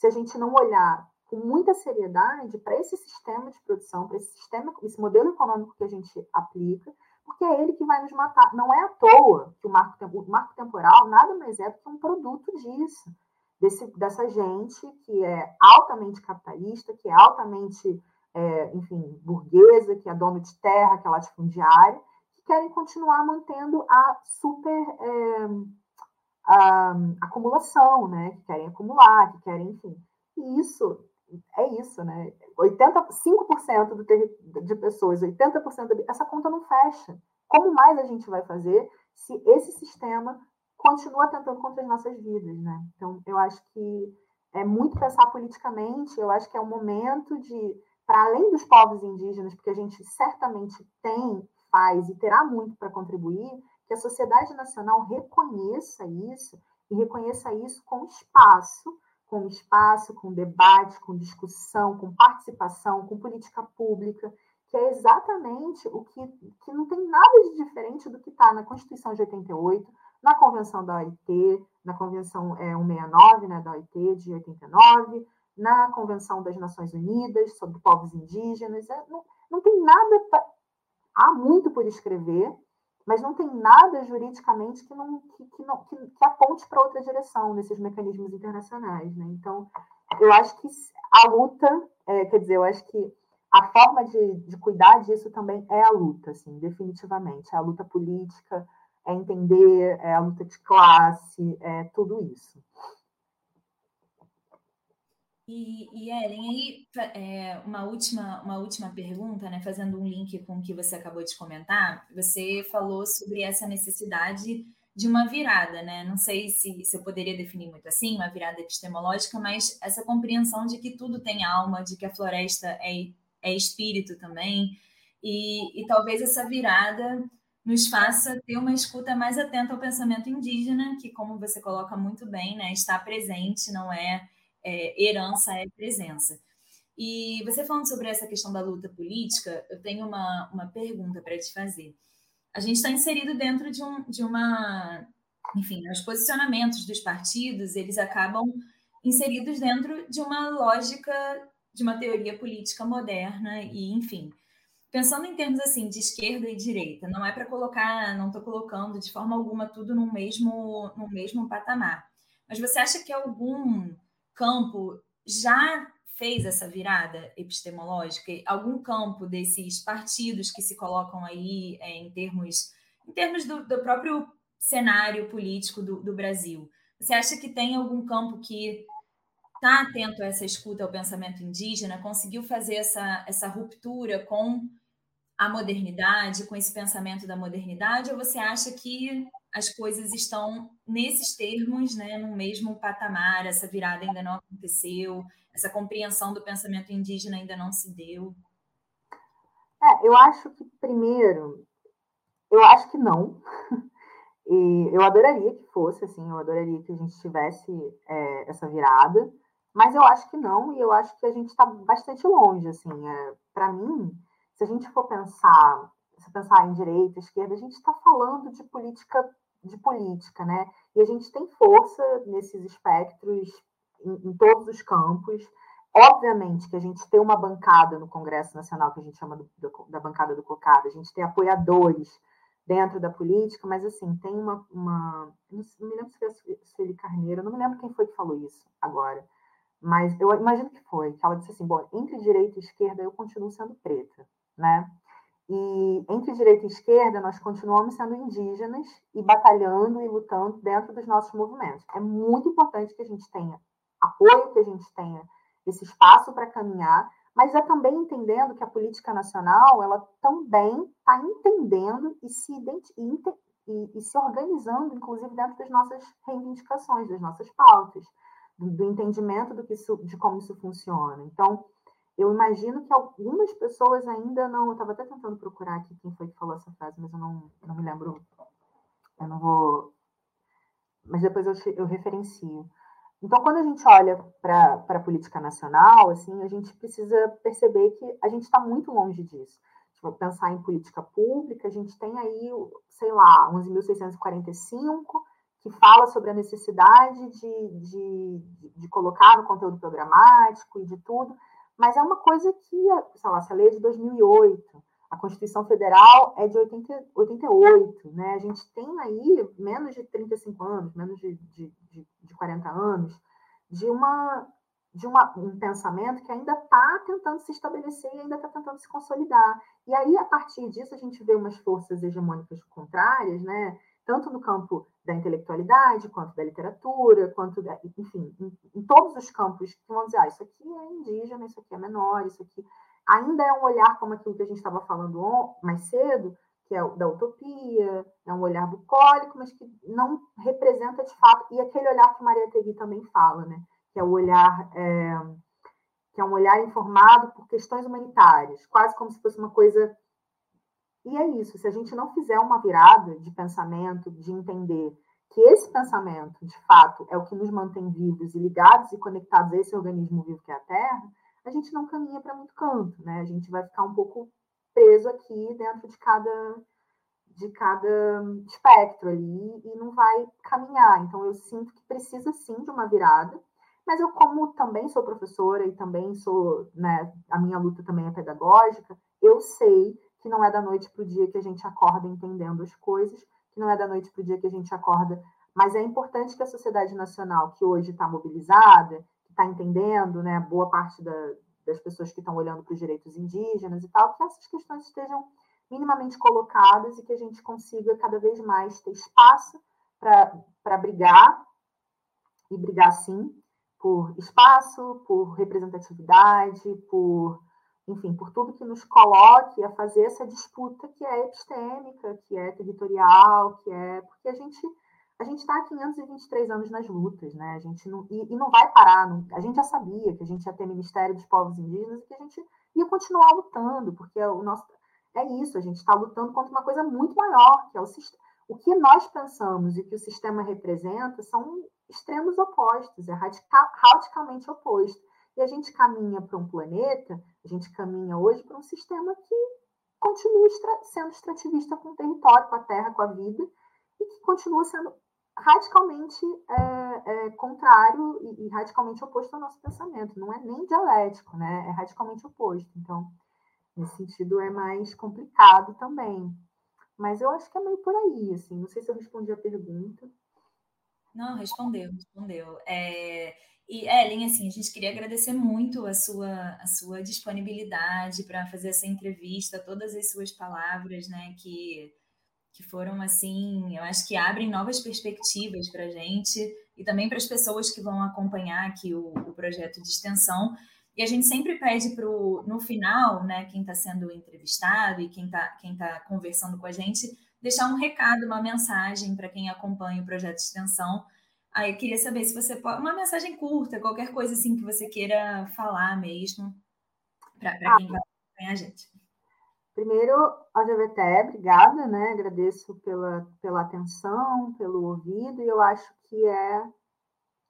Speaker 3: se a gente não olhar com muita seriedade para esse sistema de produção, para esse sistema, esse modelo econômico que a gente aplica, porque é ele que vai nos matar. Não é à toa que o marco, o marco temporal nada mais é do que um produto disso, desse, dessa gente que é altamente capitalista, que é altamente, é, enfim, burguesa, que é dono de terra, que é latifundiária, querem continuar mantendo a super é, a, acumulação, né? Que querem acumular, que querem, enfim. E isso é isso, né? 85% do de pessoas, 80% de, essa conta não fecha. Como mais a gente vai fazer se esse sistema continua tentando contra as nossas vidas, né? Então, eu acho que é muito pensar politicamente, eu acho que é o momento de, para além dos povos indígenas, porque a gente certamente tem faz e terá muito para contribuir, que a sociedade nacional reconheça isso e reconheça isso com espaço, com espaço, com debate, com discussão, com participação, com política pública, que é exatamente o que, que não tem nada de diferente do que está na Constituição de 88, na Convenção da OIT, na Convenção é, 169 né, da OIT de 89, na Convenção das Nações Unidas sobre povos indígenas. É, não, não tem nada há muito por escrever, mas não tem nada juridicamente que, não, que, que, não, que, que aponte para outra direção nesses mecanismos internacionais. Né? Então, eu acho que a luta, é, quer dizer, eu acho que a forma de, de cuidar disso também é a luta, assim, definitivamente. É a luta política, é entender, é a luta de classe, é tudo isso.
Speaker 2: E, e Ellen, aí é, uma, última, uma última pergunta, né, fazendo um link com o que você acabou de comentar, você falou sobre essa necessidade de uma virada, né? Não sei se, se eu poderia definir muito assim, uma virada epistemológica, mas essa compreensão de que tudo tem alma, de que a floresta é, é espírito também, e, e talvez essa virada nos faça ter uma escuta mais atenta ao pensamento indígena, que, como você coloca muito bem, né, está presente, não é é, herança é presença. E você falando sobre essa questão da luta política, eu tenho uma, uma pergunta para te fazer. A gente está inserido dentro de, um, de uma. Enfim, os posicionamentos dos partidos, eles acabam inseridos dentro de uma lógica, de uma teoria política moderna, e, enfim. Pensando em termos assim de esquerda e direita, não é para colocar, não estou colocando de forma alguma tudo no mesmo, no mesmo patamar. Mas você acha que algum campo já fez essa virada epistemológica? Algum campo desses partidos que se colocam aí é, em termos, em termos do, do próprio cenário político do, do, Brasil? Você acha que tem algum campo que está atento a essa escuta ao pensamento indígena, conseguiu fazer essa, essa ruptura com a modernidade, com esse pensamento da modernidade, ou você acha que as coisas estão nesses termos, né, no mesmo patamar, essa virada ainda não aconteceu, essa compreensão do pensamento indígena ainda não se deu?
Speaker 3: É, eu acho que primeiro, eu acho que não. E eu adoraria que fosse assim, eu adoraria que a gente tivesse é, essa virada, mas eu acho que não, e eu acho que a gente está bastante longe, assim. É, Para mim, se a gente for pensar, se pensar em direita, esquerda, a gente está falando de política, de política, né? E a gente tem força nesses espectros em, em todos os campos. Obviamente que a gente tem uma bancada no Congresso Nacional, que a gente chama do, do, da bancada do COCAD, a gente tem apoiadores dentro da política, mas assim, tem uma. uma não, me lembro se foi a Sueli Carneiro, não me lembro quem foi que falou isso agora, mas eu imagino que foi, que ela disse assim: bom, entre direita e esquerda eu continuo sendo preta, né? E entre direita e esquerda nós continuamos sendo indígenas e batalhando e lutando dentro dos nossos movimentos. É muito importante que a gente tenha apoio, que a gente tenha esse espaço para caminhar, mas é também entendendo que a política nacional ela também está entendendo e se, e, e, se organizando, inclusive dentro das nossas reivindicações, das nossas pautas, do, do entendimento do que isso, de como isso funciona. Então, eu imagino que algumas pessoas ainda não. Eu estava até tentando procurar aqui quem foi que falou essa frase, mas eu não, não me lembro. Eu não vou. Mas depois eu, eu referencio. Então, quando a gente olha para a política nacional, assim, a gente precisa perceber que a gente está muito longe disso. Tipo, pensar em política pública, a gente tem aí, sei lá, 11.645, que fala sobre a necessidade de, de, de colocar no conteúdo programático e de tudo, mas é uma coisa que, sei lá, essa lei é de 2008, a Constituição Federal é de 80, 88, né? A gente tem aí menos de 35 anos, menos de, de, de, de 40 anos, de, uma, de uma, um pensamento que ainda está tentando se estabelecer e ainda está tentando se consolidar. E aí, a partir disso, a gente vê umas forças hegemônicas contrárias, né? tanto no campo da intelectualidade, quanto da literatura, quanto, da, enfim, em, em, todos os campos que vão dizer, ah, isso aqui é indígena, isso aqui é menor, isso aqui ainda é um olhar como aquilo que a gente estava falando mais cedo, que é da utopia, é um olhar bucólico, mas que não representa de fato, e aquele olhar que Maria Tegui também fala, né? que é o olhar, é, que é um olhar informado por questões humanitárias, quase como se fosse uma coisa. E é isso, se a gente não fizer uma virada de pensamento, de entender que esse pensamento, de fato, é o que nos mantém vivos e ligados e conectados a esse organismo vivo que é a Terra, a gente não caminha para muito canto, né? A gente vai ficar um pouco preso aqui dentro de cada de cada espectro ali e não vai caminhar. Então eu sinto que precisa sim de uma virada, mas eu como também sou professora e também sou, né, a minha luta também é pedagógica, eu sei que não é da noite para o dia que a gente acorda entendendo as coisas, que não é da noite para o dia que a gente acorda, mas é importante que a sociedade nacional, que hoje está mobilizada, está entendendo, né, boa parte da, das pessoas que estão olhando para os direitos indígenas e tal, que essas questões estejam minimamente colocadas e que a gente consiga cada vez mais ter espaço para brigar, e brigar sim, por espaço, por representatividade, por, enfim, por tudo que nos coloque a fazer essa disputa que é epistêmica, que é territorial, que é. Porque a gente a gente está há 523 anos nas lutas, né? A gente não, e, e não vai parar. Não, a gente já sabia que a gente ia ter Ministério dos Povos Indígenas e que a gente ia continuar lutando, porque o nosso é isso, a gente está lutando contra uma coisa muito maior, que é o sistema. O que nós pensamos e que o sistema representa são extremos opostos, é radical, radicalmente oposto. E a gente caminha para um planeta, a gente caminha hoje para um sistema que continua sendo extrativista com o território, com a terra, com a vida, e que continua sendo radicalmente é, é, contrário e, e, radicalmente oposto ao nosso pensamento. Não é nem dialético, né? É radicalmente oposto. Então, nesse sentido, é mais complicado também. Mas eu acho que é meio por aí, assim. Não sei se eu respondi a pergunta.
Speaker 2: Não, respondeu, respondeu. É, e, Ellen, assim, a gente queria agradecer muito a sua, a sua disponibilidade para fazer essa entrevista, todas as suas palavras, né, que que foram assim, eu acho que abrem novas perspectivas para a gente e também para as pessoas que vão acompanhar aqui o, o projeto de extensão. E a gente sempre pede para no final, né, quem está sendo entrevistado e quem está quem tá conversando com a gente, deixar um recado, uma mensagem para quem acompanha o projeto de extensão. Aí eu queria saber se você pode, uma mensagem curta, qualquer coisa assim que você queira falar mesmo, para ah, quem vai acompanhar a gente.
Speaker 3: Primeiro, LGBT, obrigada, né? Agradeço pela, pela atenção, pelo ouvido, e eu acho que é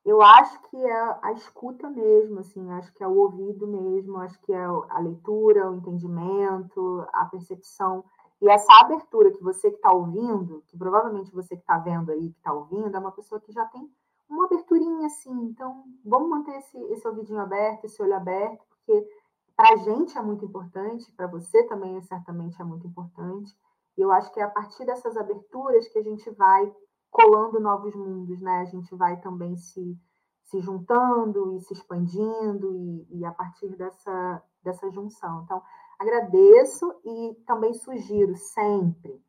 Speaker 3: eu acho que é a escuta mesmo, assim, acho que é o ouvido mesmo, acho que é a leitura, o entendimento, a percepção e essa abertura que você que está ouvindo, que provavelmente você que está vendo aí, que está ouvindo, é uma pessoa que já tem uma aberturinha assim. Então, vamos manter esse, esse ouvidinho aberto, esse olho aberto, porque para a gente é muito importante, para você também certamente é muito importante. E eu acho que é a partir dessas aberturas que a gente vai colando novos mundos, né? A gente vai também se, se juntando e se expandindo e, e a partir dessa, dessa junção. Então, agradeço e também sugiro sempre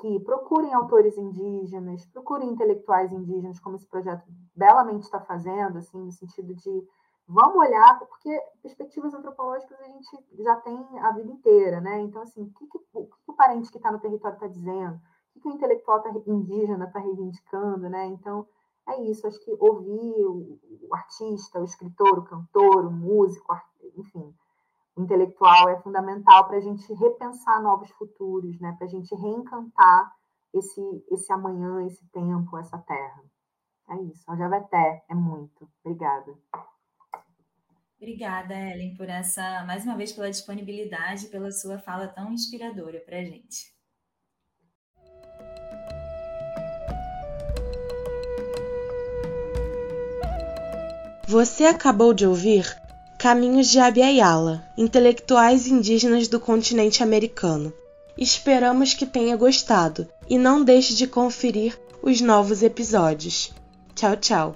Speaker 3: que procurem autores indígenas, procurem intelectuais indígenas, como esse projeto belamente está fazendo, assim, no sentido de vamos olhar, porque perspectivas antropológicas a gente já tem a vida inteira, né? Então, assim, o que, o, que o parente que está no território está dizendo? O que, o intelectual tá, indígena está reivindicando, né? Então, é isso, acho que ouvir o, o artista, o escritor, o cantor, o músico, enfim, intelectual é fundamental para a gente repensar novos futuros, né? Para a gente reencantar esse, esse amanhã, esse tempo, essa terra. É isso. A Javeté é muito. Obrigada.
Speaker 2: Obrigada, Ellen, por essa, mais uma vez, pela disponibilidade, pela sua fala tão inspiradora para a gente.
Speaker 1: Você acabou de ouvir Caminhos de Abiayala, intelectuais indígenas do continente americano. Esperamos que tenha gostado e não deixe de conferir os novos episódios. Tchau, tchau!